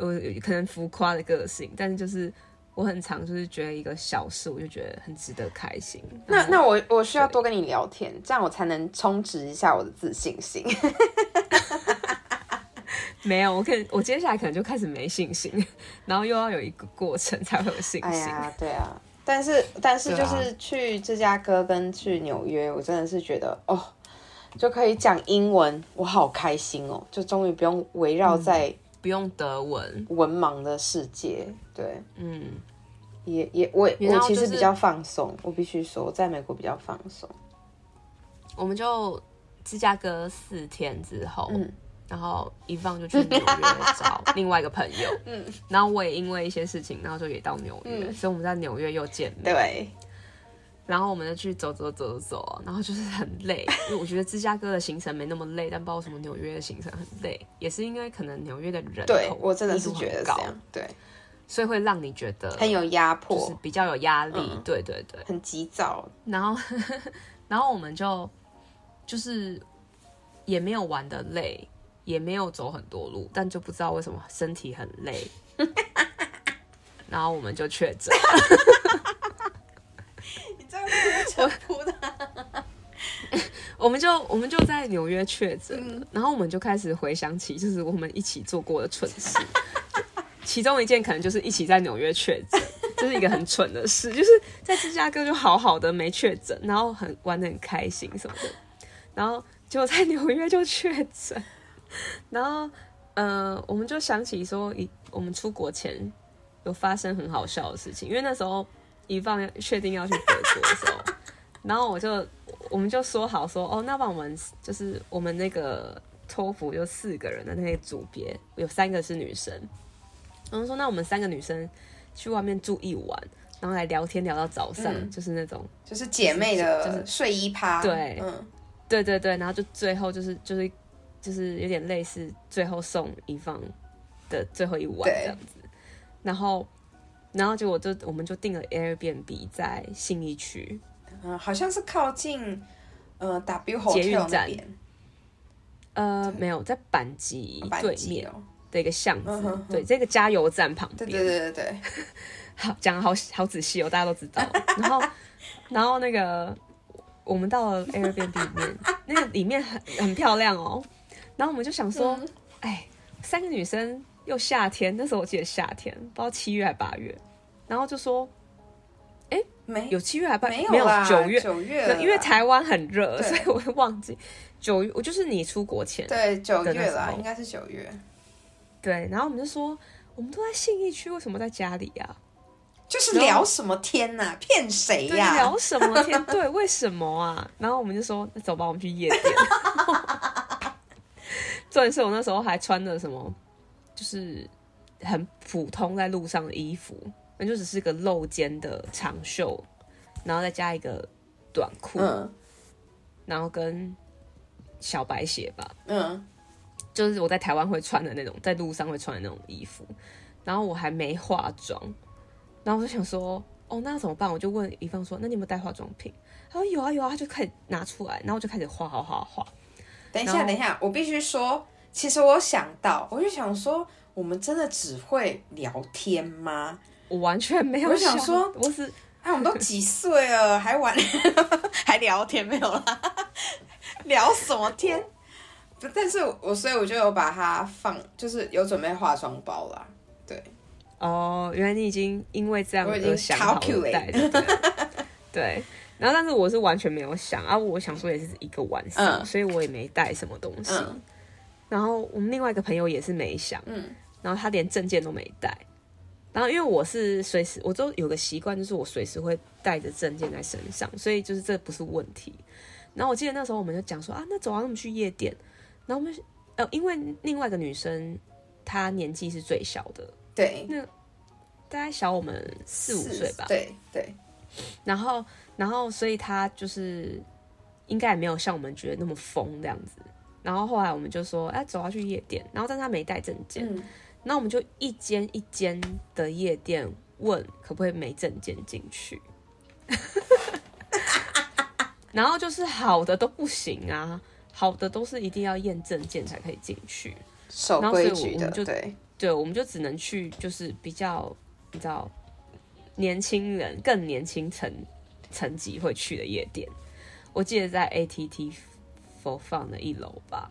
我可能浮夸的个性，但是就是我很常就是觉得一个小事，我就觉得很值得开心。那那我我需要多跟你聊天，这样我才能充值一下我的自信心。*laughs* 没有，我可我接下来可能就开始没信心，*laughs* 然后又要有一个过程才会有信心。哎呀，对啊，但是但是就是去芝加哥跟去纽约，我真的是觉得哦，就可以讲英文，我好开心哦，就终于不用围绕在、嗯。不用德文，文盲的世界，对，嗯，也也我、就是、我其实比较放松，我必须说，我在美国比较放松。我们就芝加哥四天之后，嗯，然后一放就去纽约找 *laughs* 另外一个朋友，嗯，然后我也因为一些事情，然后就也到纽约，嗯，所以我们在纽约又见面，对。然后我们就去走走走走，然后就是很累，*laughs* 因为我觉得芝加哥的行程没那么累，但不知道为什么纽约的行程很累，也是因为可能纽约的人对我真的是觉得这样，对，所以会让你觉得很有压迫，就是比较有压力，嗯、对对对，很急躁。然后 *laughs* 然后我们就就是也没有玩的累，也没有走很多路，但就不知道为什么身体很累，*laughs* 然后我们就确诊。*laughs* 我们就我们就在纽约确诊，嗯，然后我们就开始回想起，就是我们一起做过的蠢事。*laughs* 其中一件可能就是一起在纽约确诊，*laughs* 这，是一个很蠢的事。就是在芝加哥就好好的没确诊，然后很玩的很开心什么的，然后就在纽约就确诊。然后呃，我们就想起说，一我们出国前有发生很好笑的事情，因为那时候。一放确定要去德国的时候，*laughs* 然后我就我们就说好说哦，那帮我们就是我们那个托福就四个人的那个组别，有三个是女生，然后说那我们三个女生去外面住一晚，然后来聊天聊到早上，嗯、就是那种就是姐妹的就是睡衣趴，对，嗯，对对对，然后就最后就是就是就是有点类似最后送一方的最后一晚这样子，然后然后结果就我们就订了 Airbnb 在信义区，嗯，好像是靠近呃 W Hotel 那边，呃，没有在板级对面的一个巷子，嗯、哼哼对，这个加油站旁边，对对对对对，好讲的好好仔细哦，大家都知道，*laughs* 然后然后那个。我们到了 Airbnb 里面，那个里面很很漂亮哦。然后我们就想说，哎、嗯，三个女生又夏天，那时候我记得夏天，不知道七月还八月。然后就说，哎，没有七月还八月，没有九月，九月，因为台湾很热，所以我会忘记九月。我就是你出国前，对，九月啦，应该是九月。对，然后我们就说，我们都在信义区，为什么在家里呀、啊？就是聊什么天呐、啊？骗谁呀？聊什么天？*laughs* 对，为什么啊？然后我们就说，那走吧，我们去夜店。*laughs* 重点是我那时候还穿的什么，就是很普通在路上的衣服，那就只是个露肩的长袖，然后再加一个短裤，嗯、然后跟小白鞋吧，嗯，就是我在台湾会穿的那种，在路上会穿的那种衣服。然后我还没化妆。然后我就想说，哦，那要怎么办？我就问乙方说，那你有没有带化妆品？他说有啊有啊，他就开始拿出来，然后我就开始画画画画。等一下，等一下，我必须说，其实我想到，我就想说，我们真的只会聊天吗？我完全没有想。我想说，我是，哎，我们都几岁了，还玩，还聊天没有啦？*laughs* 聊什么天？但是我所以我就有把它放，就是有准备化妆包啦。对。哦，原来你已经因为这样而想好带的，对，*laughs* 对。然后，但是我是完全没有想啊，我想说也是一个晚上，嗯、所以我也没带什么东西。嗯、然后我们另外一个朋友也是没想，嗯，然后他连证件都没带。然后因为我是随时，我都有个习惯，就是我随时会带着证件在身上，所以就是这不是问题。然后我记得那时候我们就讲说啊，那走啊，那我们去夜店。然后我们呃，因为另外一个女生她年纪是最小的。对，那大概小我们四五岁吧。对对，然后然后所以她就是应该也没有像我们觉得那么疯这样子。然后后来我们就说，哎，走要去夜店。然后但他没带证件，那、嗯、我们就一间一间的夜店问可不可以没证件进去。*laughs* 然后就是好的都不行啊，好的都是一定要验证件才可以进去，守规矩的，就对。对，我们就只能去，就是比较你知道，年轻人更年轻层层级会去的夜店。我记得在 ATT 4 Fun 的一楼吧，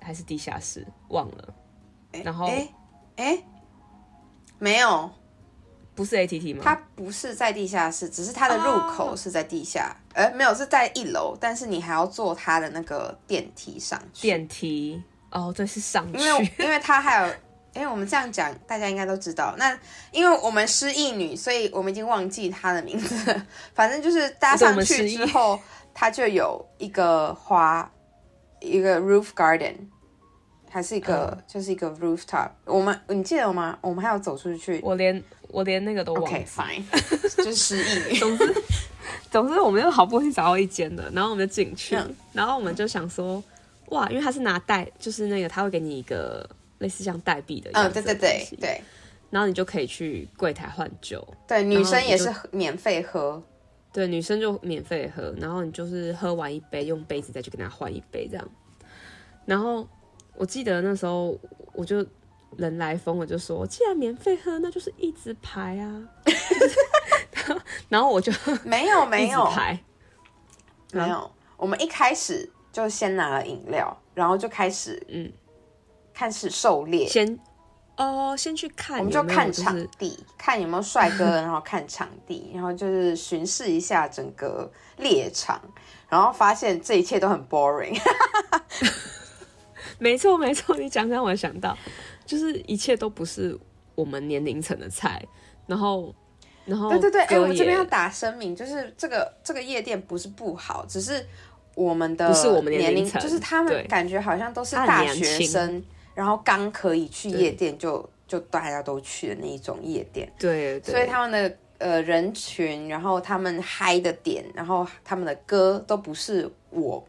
还是地下室，忘了。然后，哎哎，没有，不是 ATT 吗？它不是在地下室，只是它的入口是在地下。哎、oh.，没有，是在一楼，但是你还要坐它的那个电梯上去。电梯哦，对，是上去，因为因为它还有。因为我们这样讲，大家应该都知道。那因为我们失忆女，所以我们已经忘记她的名字。反正就是搭上去之后，它就有一个花，一个 roof garden，还是一个、嗯、就是一个 rooftop。我们你记得吗？我们还要走出去。我连我连那个都忘了。Okay, fine，*laughs* 就是失忆女。*laughs* 总之，总之我们又好不容易找到一间的，然后我们就进去，嗯、然后我们就想说，哇，因为他是拿代，就是那个他会给你一个。类似像代币的的，嗯，对对对对，然后你就可以去柜台换酒，对，女生也是免费喝，对，女生就免费喝，然后你就是喝完一杯，用杯子再去跟他换一杯这样。然后我记得那时候我就人来疯，我就说，既然免费喝，那就是一直排啊。*laughs* 然后我就 *laughs* 没有没有排，没有，我们一开始就先拿了饮料，然后就开始嗯。开始狩猎，先哦，先去看我们就看场地，就是、看有没有帅哥，*laughs* 然后看场地，然后就是巡视一下整个猎场，然后发现这一切都很 boring。*laughs* 没错，没错，你讲讲，我想到，就是一切都不是我们年龄层的菜。然后，然后，对对对，哎，我这边要打声明，就是这个这个夜店不是不好，只是我们的不是我们年龄层，就是他们感觉好像都是大学生。然后刚可以去夜店就，就就大家都去的那一种夜店，对，对，所以他们的呃人群，然后他们嗨的点，然后他们的歌都不是我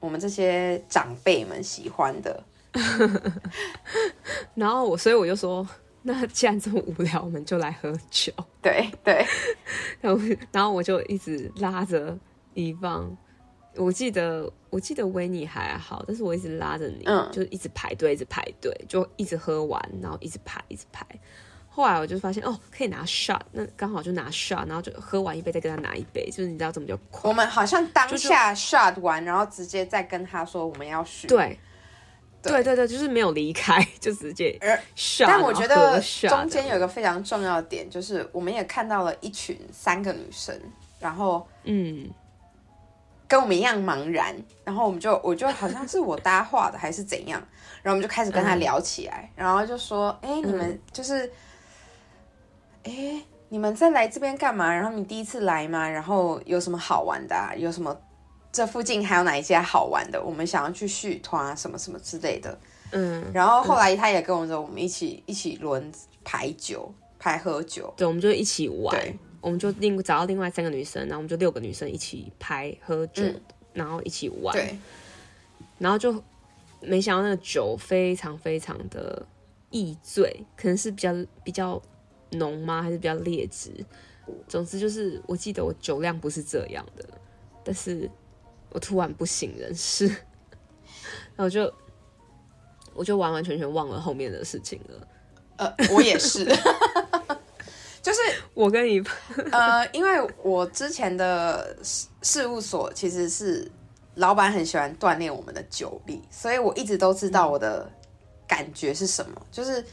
我们这些长辈们喜欢的。*laughs* 然后我，所以我就说，那既然这么无聊，我们就来喝酒。对对。*laughs* 然后，然后我就一直拉着伊芳。我记得，我记得维尼还好，但是我一直拉着你，嗯，就一直排队，一直排队，就一直喝完，然后一直排，一直排。后来我就发现，哦，可以拿 shot，那刚好就拿 shot，然后就喝完一杯，再跟他拿一杯，就是你知道怎么就快。我们好像当下 shot 完，然后直接再跟他说我们要续。对，对对对，就是没有离开，就直接 shot。但我觉得中间有一个非常重要的点，就是我们也看到了一群三个女生，然后嗯。跟我们一样茫然，然后我们就，我就好像是我搭话的还是怎样，然后我们就开始跟他聊起来，嗯、然后就说，哎，你们就是，哎、嗯，你们在来这边干嘛？然后你第一次来吗？然后有什么好玩的、啊？有什么？这附近还有哪一些好玩的？我们想要去续团啊什么什么之类的。嗯，然后后来他也跟我说，我们一起一起轮排酒，排喝酒，对，我们就一起玩。对我们就另找到另外三个女生，然后我们就六个女生一起拍喝酒，嗯、然后一起玩。对，然后就没想到那个酒非常非常的易醉，可能是比较比较浓吗？还是比较劣质？总之就是，我记得我酒量不是这样的，但是我突然不省人事，*laughs* 然后就我就完完全全忘了后面的事情了。呃，我也是。就是我跟你，呃，因为我之前的事事务所其实是老板很喜欢锻炼我们的酒力，所以我一直都知道我的感觉是什么。就是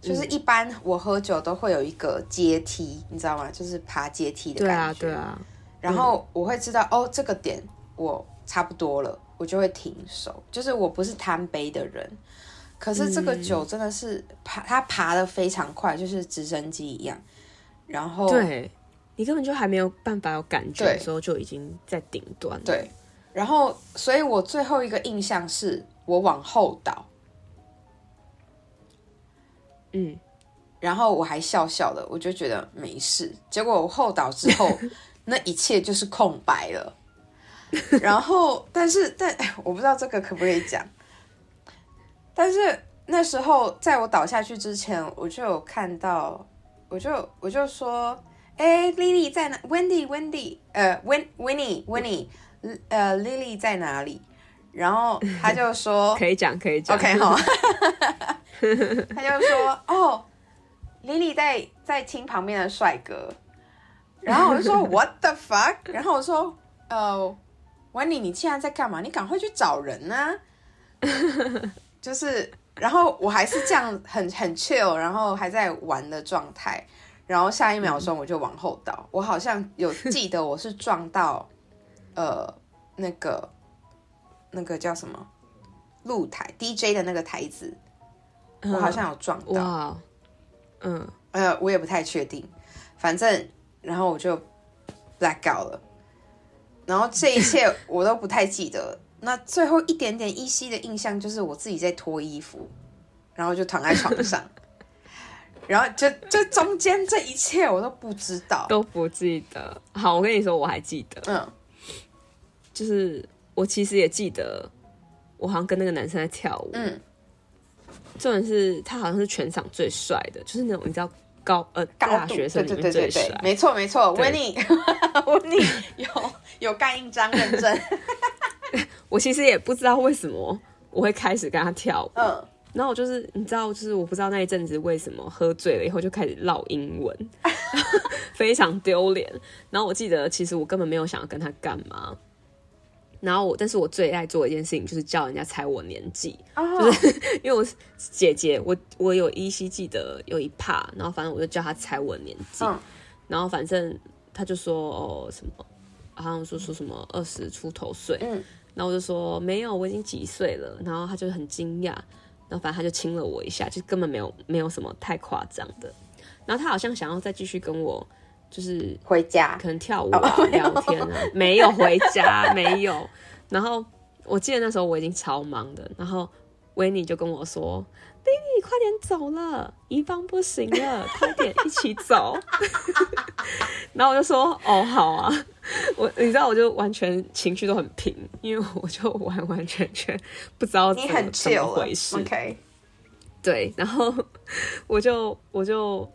就是一般我喝酒都会有一个阶梯，你知道吗？就是爬阶梯的感觉。对啊，对啊。然后我会知道哦，这个点我差不多了，我就会停手。就是我不是贪杯的人，可是这个酒真的是爬，它爬的非常快，就是直升机一样。然后，对，你根本就还没有办法有感觉的时候，就已经在顶端了。对，然后，所以我最后一个印象是我往后倒，嗯，然后我还笑笑的，我就觉得没事。结果我后倒之后，*laughs* 那一切就是空白了。然后，但是，但我不知道这个可不可以讲。但是那时候，在我倒下去之前，我就有看到。我就我就说，哎，Lily 在哪？Wendy，Wendy，呃，Win，Winnie，Winnie，呃，Lily 在哪里？然后他就说，*laughs* 可以讲，可以讲，OK 好。*laughs* 他就说，哦，Lily 在在听旁边的帅哥。然后我就说，*laughs* What the fuck？然后我说，呃，Wendy，你现在在干嘛？你赶快去找人啊！就是。然后我还是这样很很 chill，然后还在玩的状态，然后下一秒钟我就往后倒，嗯、我好像有 *laughs* 记得我是撞到，呃，那个那个叫什么露台 DJ 的那个台子，嗯、我好像有撞到，哇嗯，呃，我也不太确定，反正然后我就 black out 了，然后这一切我都不太记得。那最后一点点依稀的印象就是我自己在脱衣服，然后就躺在床上，*laughs* 然后就就中间这一切我都不知道，都不记得。好，我跟你说，我还记得，嗯，就是我其实也记得，我好像跟那个男生在跳舞，嗯，重点是他好像是全场最帅的，就是那种你知道高呃高大学生里面最帅，没错没错，Winnie，Winnie *laughs* 有有盖印章认证。*laughs* 我其实也不知道为什么我会开始跟他跳舞，嗯，然后我就是你知道，就是我不知道那一阵子为什么喝醉了以后就开始唠英文，*laughs* 非常丢脸。然后我记得其实我根本没有想要跟他干嘛，然后我但是我最爱做的一件事情就是叫人家猜我年纪，哦、就是 *laughs* 因为我姐姐，我我有依稀记得有一趴，然后反正我就叫他猜我年纪，嗯、然后反正他就说哦什么，好像说说什么二十出头岁，嗯。然后我就说没有，我已经几岁了。然后他就很惊讶，然后反正他就亲了我一下，就根本没有没有什么太夸张的。然后他好像想要再继续跟我，就是回家，可能跳舞啊、哦、聊天啊，没有回家，没有。然后我记得那时候我已经超忙的，然后维尼就跟我说：“Lily，快点走了，一方不行了，快点一起走。” *laughs* 然后我就说：“哦，好啊。” *laughs* 我你知道，我就完全情绪都很平，因为我就完完全全不知道怎么，你很怎么回事。OK，对，然后 *laughs* 我就我就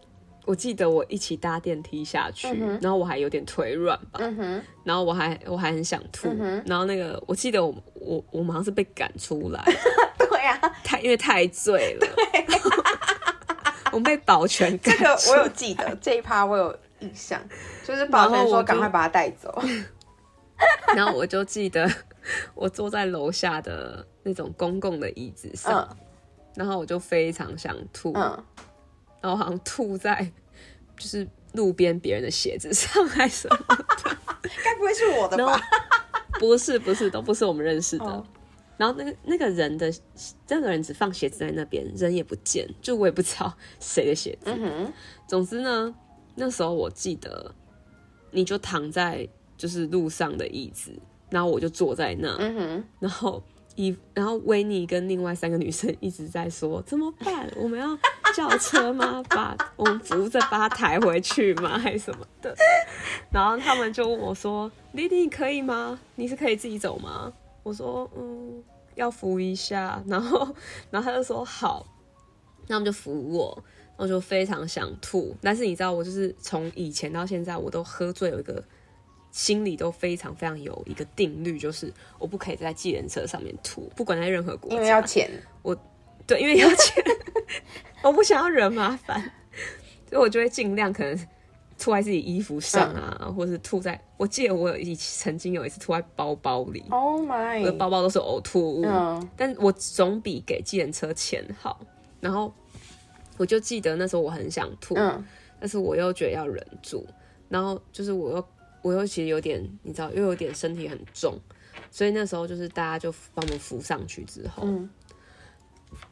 我记得我一起搭电梯下去，嗯、然后我还有点腿软吧，嗯、然后我还我还很想吐，嗯、然后那个我记得我我我马上是被赶出来，*laughs* 对呀、啊，太因为太醉了，对我们被保全赶这个我有记得这一趴我有。印象就是保全说赶快把他带走，*laughs* 然后我就记得我坐在楼下的那种公共的椅子上，嗯、然后我就非常想吐，嗯、然后好像吐在就是路边别人的鞋子上还是什么的，*laughs* 该不会是我的吧？不是不是都不是我们认识的，哦、然后那个那个人的那个人只放鞋子在那边，人也不见，就我也不知道 *laughs* 谁的鞋子。嗯、总之呢。那时候我记得，你就躺在就是路上的椅子，然后我就坐在那，嗯、然后一然后维尼跟另外三个女生一直在说怎么办？我们要叫车吗？把我们扶着把他抬回去吗？还是什么的？然后他们就问我说：“丽丽，你可以吗？你是可以自己走吗？”我说：“嗯，要扶一下。”然后然后他就说：“好。”那我们就扶我。我就非常想吐，但是你知道，我就是从以前到现在，我都喝醉，有一个心里都非常非常有一个定律，就是我不可以在计程车上面吐，不管在任何国家，因为要钱。*laughs* 我对，因为要钱，*laughs* 我不想要惹麻烦，所以我就会尽量可能吐在自己衣服上啊，嗯、或是吐在。我记得我有一曾经有一次吐在包包里，Oh my，我的包包都是呕吐物，嗯、但我总比给计程车钱好，然后。我就记得那时候我很想吐，嗯、但是我又觉得要忍住，然后就是我又我又其实有点你知道又有点身体很重，所以那时候就是大家就帮我们扶上去之后，嗯、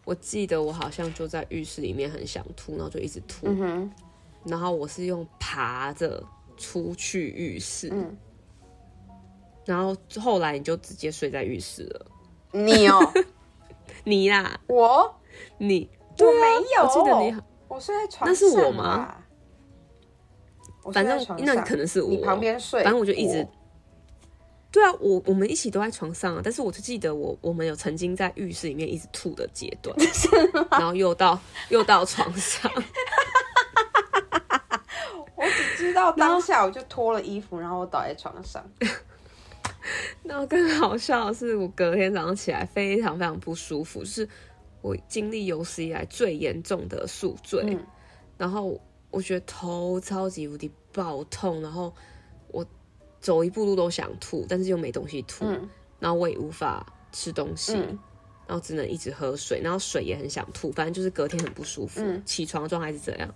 我记得我好像就在浴室里面很想吐，然后就一直吐，嗯、然后我是用爬着出去浴室，嗯、然后后来你就直接睡在浴室了，你哦，*laughs* 你啦，我？你。我没有，我记得你，我睡在床上。那是我吗？反正那可能是我。你旁边睡，反正我就一直。对啊，我我们一起都在床上啊，但是我就记得我我们有曾经在浴室里面一直吐的阶段，*laughs* 然后又到又到床上。*laughs* 我只知道当下我就脱了衣服，然后我倒在床上。*laughs* 那更好笑的是，我隔天早上起来非常非常不舒服，就是。我经历有史以来最严重的宿醉，嗯、然后我觉得头超级无敌爆痛，然后我走一步路都想吐，但是又没东西吐，嗯、然后我也无法吃东西，嗯、然后只能一直喝水，然后水也很想吐，反正就是隔天很不舒服，嗯、起床的状态是这样。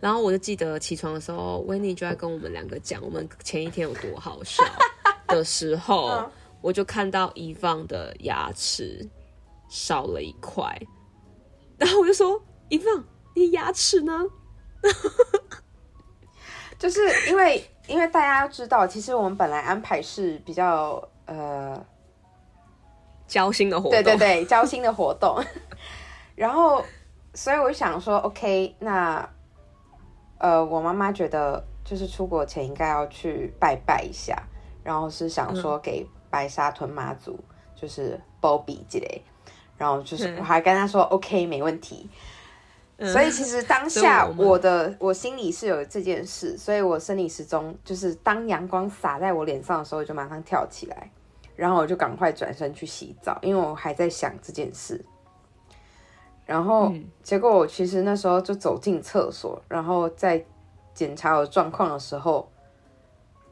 然后我就记得起床的时候，维尼就在跟我们两个讲我们前一天有多好笑的时候，*laughs* 嗯、我就看到遗放的牙齿。少了一块，*laughs* 然后我就说：“一放，你牙齿呢？” *laughs* 就是因为，因为大家要知道，其实我们本来安排是比较呃交心的活动，对对对，*laughs* 交心的活动。然后，所以我就想说，OK，那呃，我妈妈觉得就是出国前应该要去拜拜一下，然后是想说给白沙屯妈祖，嗯、就是包庇之类。然后就是，我还跟他说、嗯、OK，没问题。所以其实当下我的我心里是有这件事，所以我生理时钟就是当阳光洒在我脸上的时候，我就马上跳起来，然后我就赶快转身去洗澡，因为我还在想这件事。然后结果我其实那时候就走进厕所，然后在检查我状况的时候，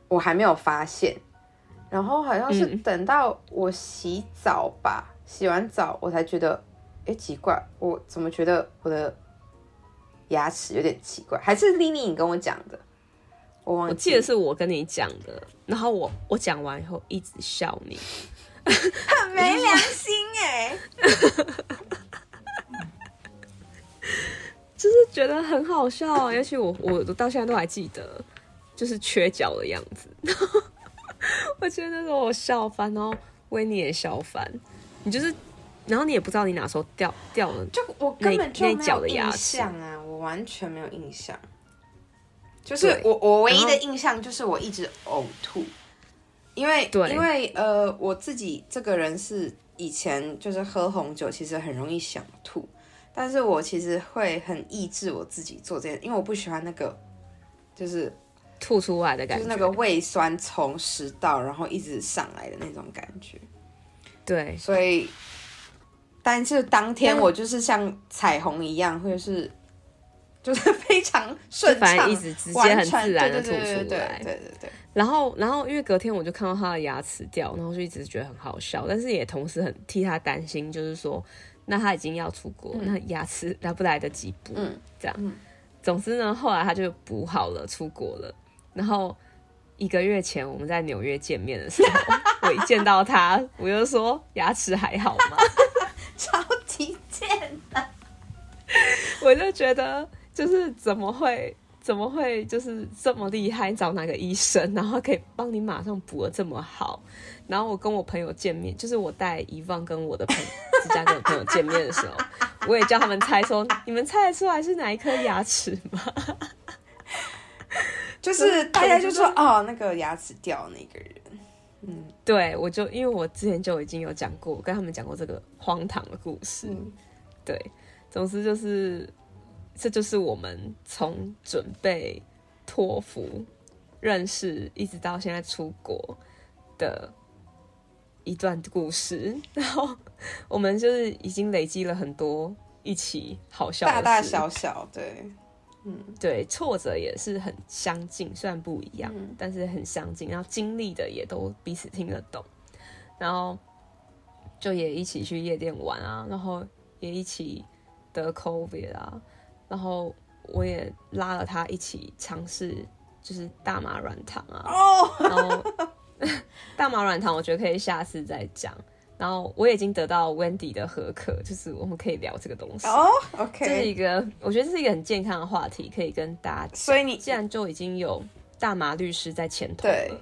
我还没有发现。然后好像是等到我洗澡吧。洗完澡，我才觉得，哎，奇怪，我怎么觉得我的牙齿有点奇怪？还是丽丽你跟我讲的？我忘记，我记得是我跟你讲的，然后我我讲完以后一直笑你，*laughs* 很没良心哎，*laughs* 就是觉得很好笑啊，尤其我我到现在都还记得，就是缺角的样子，*laughs* 我觉得那时候我笑翻，然后维尼也笑翻。你就是，然后你也不知道你哪时候掉掉了，就我根本就没有印象啊，我完全没有印象。就是我我唯一的印象就是我一直呕吐，因为对。因为呃，我自己这个人是以前就是喝红酒，其实很容易想吐，但是我其实会很抑制我自己做这件，因为我不喜欢那个就是吐出来的感觉，就是那个胃酸从食道然后一直上来的那种感觉。对，所以，但是当天我就是像彩虹一样，或者是。就是非常顺畅，反正一直直接很自然的吐出来，对对对对。然后，然后因为隔天我就看到他的牙齿掉，然后就一直觉得很好笑，但是也同时很替他担心，就是说，那他已经要出国，嗯、那牙齿来不来得及补？嗯，这样。嗯、总之呢，后来他就补好了，出国了。然后一个月前我们在纽约见面的时候，*laughs* 我一见到他，我就说牙齿还好吗？*laughs* 超级贱的，*laughs* 我就觉得。就是怎么会怎么会就是这么厉害？找哪个医生，然后可以帮你马上补的这么好？然后我跟我朋友见面，就是我带伊芳跟我的朋友芝加哥的朋友见面的时候，*laughs* 我也叫他们猜说，你们猜得出来是哪一颗牙齿吗？就是大家就说哦，那个牙齿掉那个人。嗯，对，我就因为我之前就已经有讲过，我跟他们讲过这个荒唐的故事。嗯、对，总之就是。这就是我们从准备托福、认识，一直到现在出国的一段故事。然后我们就是已经累积了很多一起好笑的，大大小小，对，嗯，对，挫折也是很相近，虽然不一样，嗯、但是很相近。然后经历的也都彼此听得懂，然后就也一起去夜店玩啊，然后也一起得 COVID 啊。然后我也拉了他一起尝试，就是大麻软糖啊。哦。然后 *laughs* 大麻软糖，我觉得可以下次再讲。然后我已经得到 Wendy 的合可，就是我们可以聊这个东西。哦，OK。这是一个，我觉得这是一个很健康的话题，可以跟大家。所以你既然就已经有大麻律师在前头了，对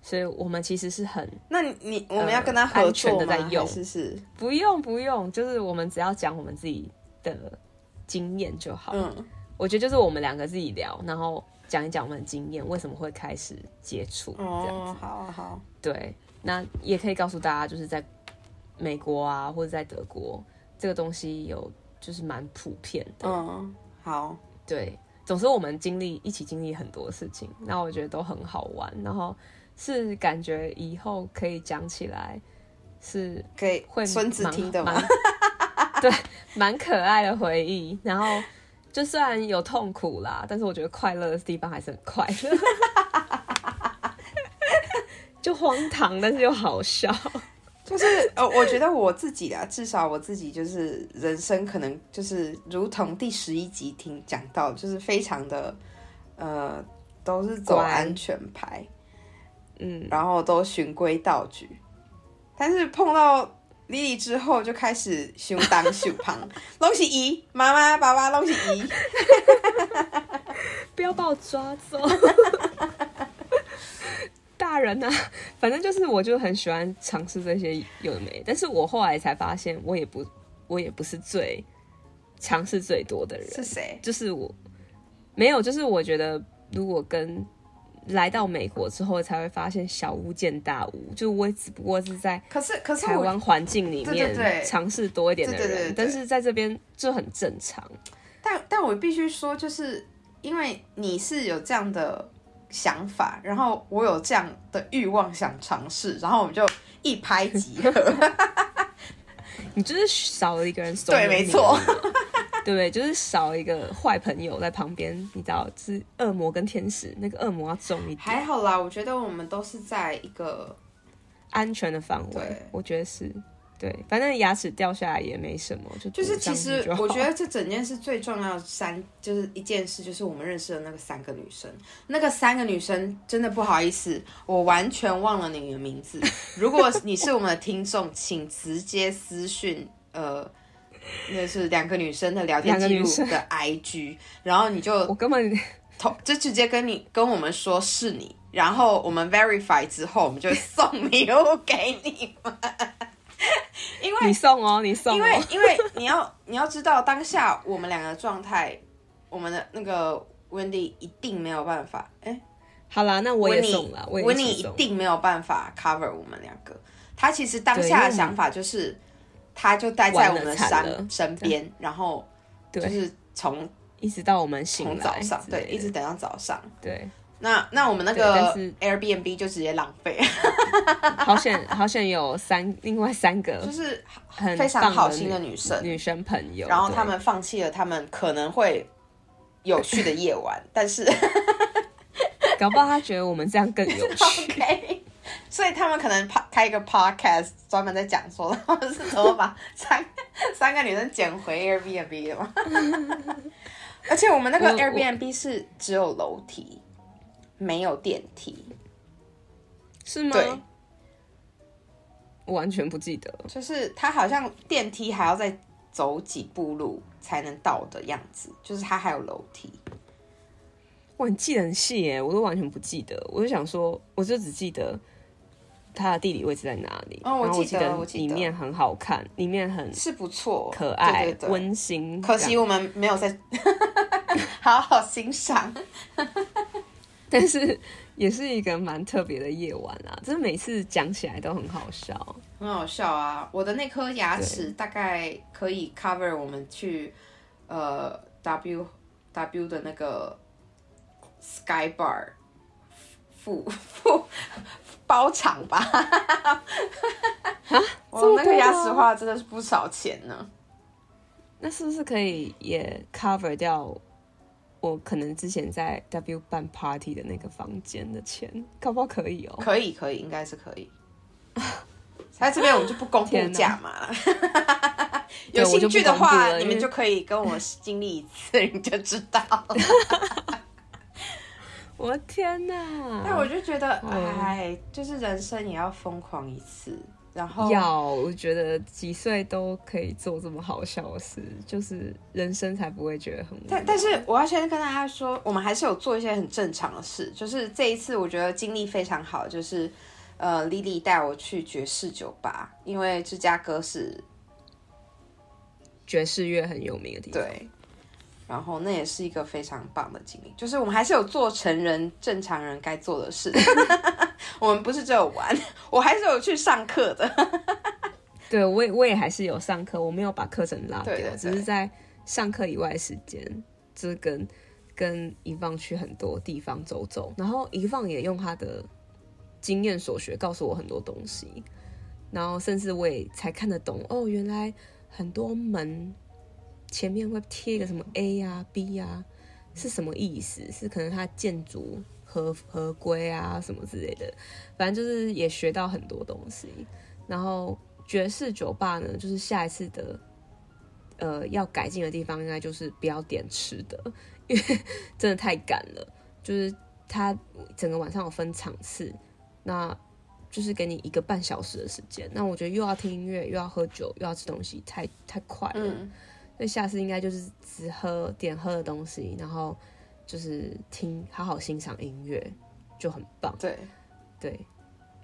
所以我们其实是很……那你，你我们要跟他合作的在用，是是？不用不用，就是我们只要讲我们自己的。经验就好，嗯，我觉得就是我们两个自己聊，然后讲一讲我们的经验，为什么会开始接触，这样子，哦，好啊，好，对，那也可以告诉大家，就是在美国啊，或者在德国，这个东西有就是蛮普遍的，嗯，好，对，总之我们经历一起经历很多事情，那我觉得都很好玩，然后是感觉以后可以讲起来是可以会孙子听的吗？*laughs* 对，蛮可爱的回忆。然后，就虽然有痛苦啦，但是我觉得快乐的地方还是很快乐。*laughs* 就荒唐，但是又好笑。就是呃，我觉得我自己啊，至少我自己就是人生可能就是如同第十一集听讲到，就是非常的呃，都是走安全牌，嗯，然后都循规蹈矩，但是碰到。Lily 之后就开始胸当胸胖，拢是姨妈妈爸爸拢是姨，*laughs* 不要把我抓走，大人啊，*laughs* 反正就是我就很喜欢尝试这些有的没，但是我后来才发现，我也不我也不是最尝试最多的人，是谁？就是我没有，就是我觉得如果跟。来到美国之后，才会发现小巫见大巫。就我只不过是在可是可是台湾环境里面尝试多一点的人，但是在这边就很正常。但但我必须说，就是因为你是有这样的想法，然后我有这样的欲望想尝试，然后我们就一拍即合。*laughs* 你就是少了一个人，对，没错。*laughs* 对不对？就是少一个坏朋友在旁边，你知道，是恶魔跟天使，那个恶魔要重一点。还好啦，我觉得我们都是在一个安全的范围。我觉得是对，反正牙齿掉下来也没什么，就就是其实我觉得这整件事最重要的三就是一件事，就是我们认识的那个三个女生，那个三个女生真的不好意思，我完全忘了你的名字。如果你是我们的听众，请直接私讯呃。那是两个女生的聊天记录的 *laughs* IG，然后你就我根本同就直接跟你跟我们说是你，然后我们 verify 之后，我们就送礼物给你们。*laughs* 因为你送哦，你送哦，因为因为你要你要知道当下我们两个状态，我们的那个 Wendy 一定没有办法。哎，好啦，那我也送了，我你一定没有办法 cover 我们两个。他其实当下的想法就是，他就待在我们的身身边，然后就是从一直到我们醒来，从早上对，一直等到早上。对，那那我们那个 Airbnb 就直接浪费。*laughs* 好险好险有三另外三个就是很非常好心的女生女生朋友，然后他们放弃了他们可能会有趣的夜晚，但是。*laughs* 搞不好他觉得我们这样更有趣，*laughs* okay, 所以他们可能开一个 podcast 专门在讲说，他们是怎么把三三个女生捡回 Airbnb 的吗？而且我们那个 Airbnb 是只有楼梯，没有电梯，是吗？对，我完全不记得，就是它好像电梯还要再走几步路才能到的样子，就是它还有楼梯。我很记得很细耶，我都完全不记得。我就想说，我就只记得它的地理位置在哪里。哦，我记得，我记得里面很好看，里面很是不错，可爱，温馨。可惜我们没有在 *laughs* 好好欣赏，但是也是一个蛮特别的夜晚啊！真的每次讲起来都很好笑，很好笑啊！我的那颗牙齿大概可以 cover 我们去呃 W W 的那个。Sky Bar 付付 *laughs* 包场吧，我那个牙齿花真的是不少钱呢。那是不是可以也 cover 掉我可能之前在 W 办 party 的那个房间的钱？可不可以哦？可以，可以，应该是可以。在这边我们就不公布价码了。*laughs* 有兴趣的话，你们就可以跟我经历一次，你就知道了。*laughs* 我的天哪！但我就觉得，哎，就是人生也要疯狂一次。然后要，我觉得几岁都可以做这么好笑的事，就是人生才不会觉得很。但但是我要先跟大家说，我们还是有做一些很正常的事。就是这一次，我觉得经历非常好，就是呃，Lily 带我去爵士酒吧，因为芝加哥是爵士乐很有名的地方。对。然后那也是一个非常棒的经历，就是我们还是有做成人正常人该做的事，*laughs* 我们不是只有玩，我还是有去上课的。*laughs* 对，我也我也还是有上课，我没有把课程拉掉，对对对，只是在上课以外的时间，就是跟跟一放去很多地方走走，然后一放也用他的经验所学告诉我很多东西，然后甚至我也才看得懂哦，原来很多门。前面会贴一个什么 A 呀、啊、B 呀、啊，是什么意思？是可能它建筑合合规啊什么之类的，反正就是也学到很多东西。然后爵士酒吧呢，就是下一次的呃要改进的地方，应该就是不要点吃的，*laughs* 因为真的太赶了。就是它整个晚上有分场次，那就是给你一个半小时的时间。那我觉得又要听音乐，又要喝酒，又要吃东西，太太快了。所以下次应该就是只喝点喝的东西，然后就是听好好欣赏音乐，就很棒。对，对，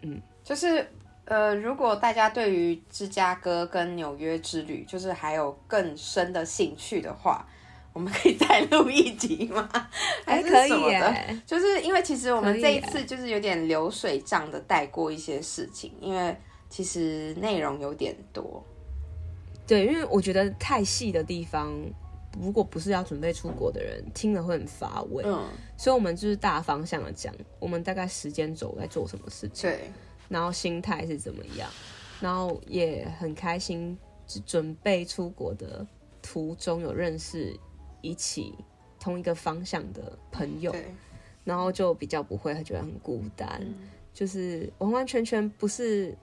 嗯，就是呃，如果大家对于芝加哥跟纽约之旅，就是还有更深的兴趣的话，我们可以再录一集吗？还是什么的？可以。就是因为其实我们这一次就是有点流水账的带过一些事情，因为其实内容有点多。对，因为我觉得太细的地方，如果不是要准备出国的人，听了会很乏味。嗯，所以我们就是大方向的讲，我们大概时间轴在做什么事情，对，然后心态是怎么样，然后也很开心，准备出国的途中有认识一起同一个方向的朋友，然后就比较不会觉得很孤单，嗯，就是完完全全不是。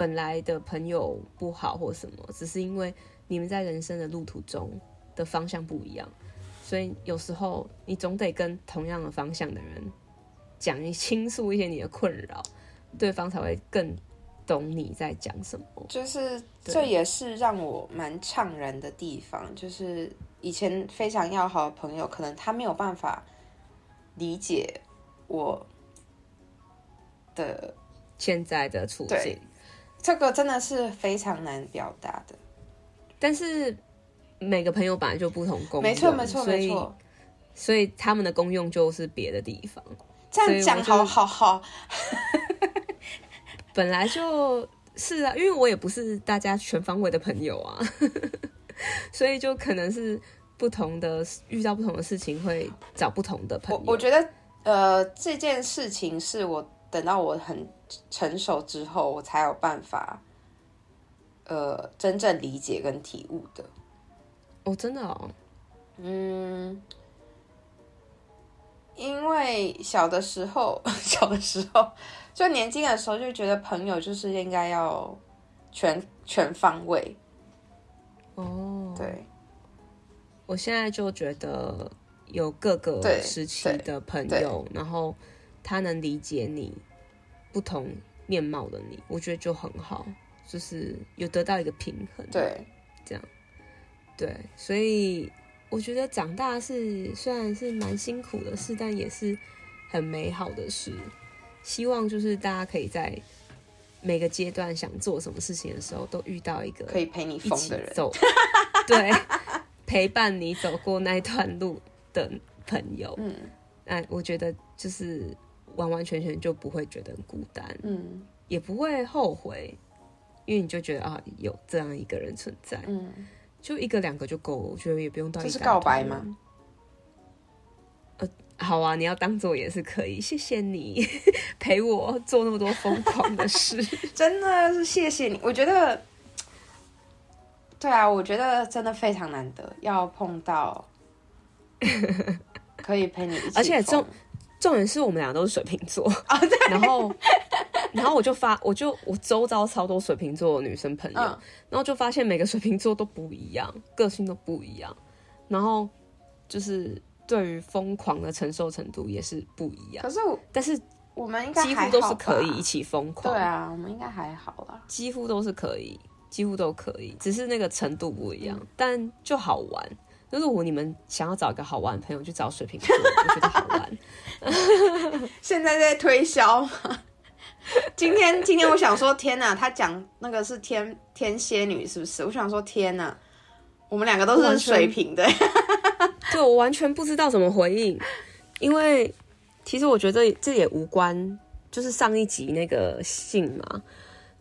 本来的朋友不好或什么，只是因为你们在人生的路途中的方向不一样，所以有时候你总得跟同样的方向的人讲，你倾诉一些你的困扰，对方才会更懂你在讲什么。就是这也是让我蛮怅然的地方，就是以前非常要好的朋友，可能他没有办法理解我的现在的处境。这个真的是非常难表达的，但是每个朋友本来就不同功用，没错没错没错，所以他们的功用就是别的地方。这样讲好好好。*laughs* 本来就是啊，因为我也不是大家全方位的朋友啊，*laughs* 所以就可能是不同的遇到不同的事情会找不同的朋友。我，我觉得呃，这件事情是我等到我很成熟之后，我才有办法呃真正理解跟体悟的。哦，真的哦，嗯，因为 *laughs* 小的时候，小的时候。就年轻的时候就觉得朋友就是应该要全 *laughs* 全方位哦，对。我现在就觉得有各个时期的朋友，然后他能理解你不同面貌的你，我觉得就很好，就是有得到一个平衡，对，这样，对，所以我觉得长大是虽然是蛮辛苦的事，但也是很美好的事。希望就是大家可以在每个阶段想做什么事情的时候，都遇到一个可以陪你疯的人，走，*laughs* 对，陪伴你走过那一段路的朋友。嗯，那我觉得就是完完全全就不会觉得很孤单，嗯，也不会后悔，因为你就觉得啊，有这样一个人存在，嗯，就一个两个就够了，我觉得也不用到一。这是告白吗？好啊，你要当做也是可以。谢谢你 *laughs* 陪我做那么多疯狂的事，*laughs* 真的是谢谢你。我觉得，对啊，我觉得真的非常难得，要碰到 *laughs* 可以陪你一起。而且重重点是我们俩都是水瓶座。*laughs* 然后，然后我就发，我就我周遭超多水瓶座的女生朋友，嗯，然后就发现每个水瓶座都不一样，个性都不一样，然后就是。对于疯狂的承受程度也是不一样。可是，但是我们应该几乎都是可以一起疯狂。对啊，我们应该还好啦。几乎都是可以，几乎都可以，只是那个程度不一样，嗯、但就好玩。就是如果你们想要找一个好玩的朋友，去找水瓶座，我觉得好玩。*laughs* 现在在推销吗？*laughs* 今天，今天我想说，天哪！他讲那个是天天蝎女，是不是？我想说，天哪！我们两个都是水瓶的。对，我完全不知道怎么回应，因为其实我觉得这也无关，就是上一集那个信嘛，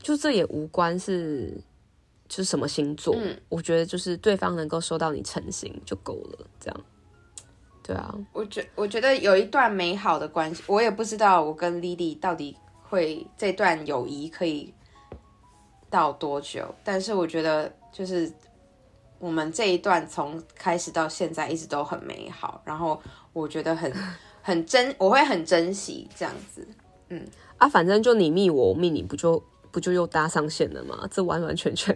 就这也无关是就是什么星座，嗯，我觉得就是对方能够收到你诚心就够了，这样。对啊，我觉我觉得有一段美好的关系，我也不知道我跟 Lily 到底会这段友谊可以到多久，但是我觉得就是。我们这一段从开始到现在一直都很美好，然后我觉得很 *laughs* 很珍，我会很珍惜这样子。嗯啊，反正就你密我，我密你，不就不就又搭上线了吗？*laughs* 这完完全全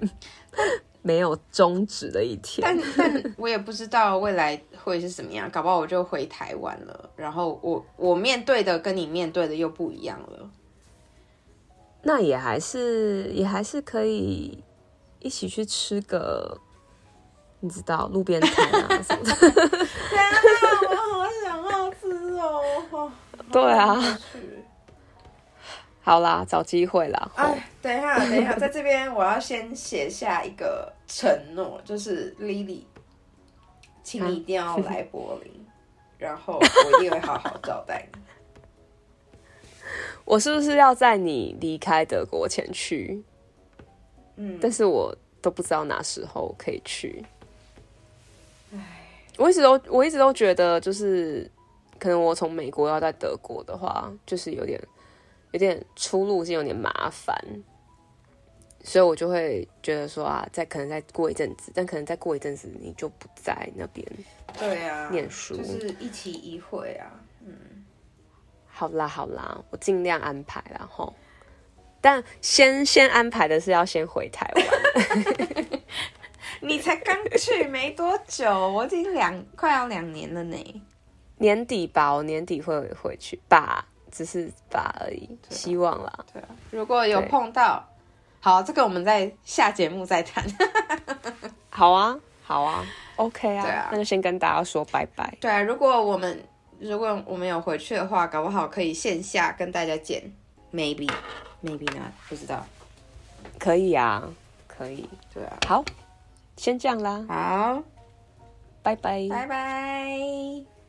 *laughs* 没有终止的一天。但但我也不知道未来会是什么样，搞不好我就回台湾了，然后我我面对的跟你面对的又不一样了。那也还是也还是可以一起去吃个。你知道路边摊啊什么的？*laughs* 天啊，我好想要吃哦！对啊，好啦，找机会啦。哎，等一下，等一下，*laughs* 在这边我要先写下一个承诺，就是 Lily，请你一定要来柏林，然后我一定会好好招待你。*laughs* 我是不是要在你离开德国前去？嗯，但是我都不知道哪时候可以去。我一直都我一直都觉得，就是可能我从美国要在德国的话，就是有点有点出路是有点麻烦，所以我就会觉得说啊，再可能再过一阵子，但可能再过一阵子你就不在那边，对啊，念书。就是一期一会啊，嗯，好啦好啦，我尽量安排啦齁，但先先安排的是要先回台湾。你才刚去没多久，我已经两快要两年了呢。*laughs* 年底吧，我年底会回去吧，只是吧而已，希望啦。对啊，如果有碰到，好，这个我们在下节目再谈。*laughs* 好啊，好啊，OK 啊，对啊，那就先跟大家说拜拜。对啊，如果我们如果我们有回去的话，搞不好可以线下跟大家见，maybe maybe not，不知道。可以啊，可以。对啊，好。先这样啦，好，拜拜，拜拜。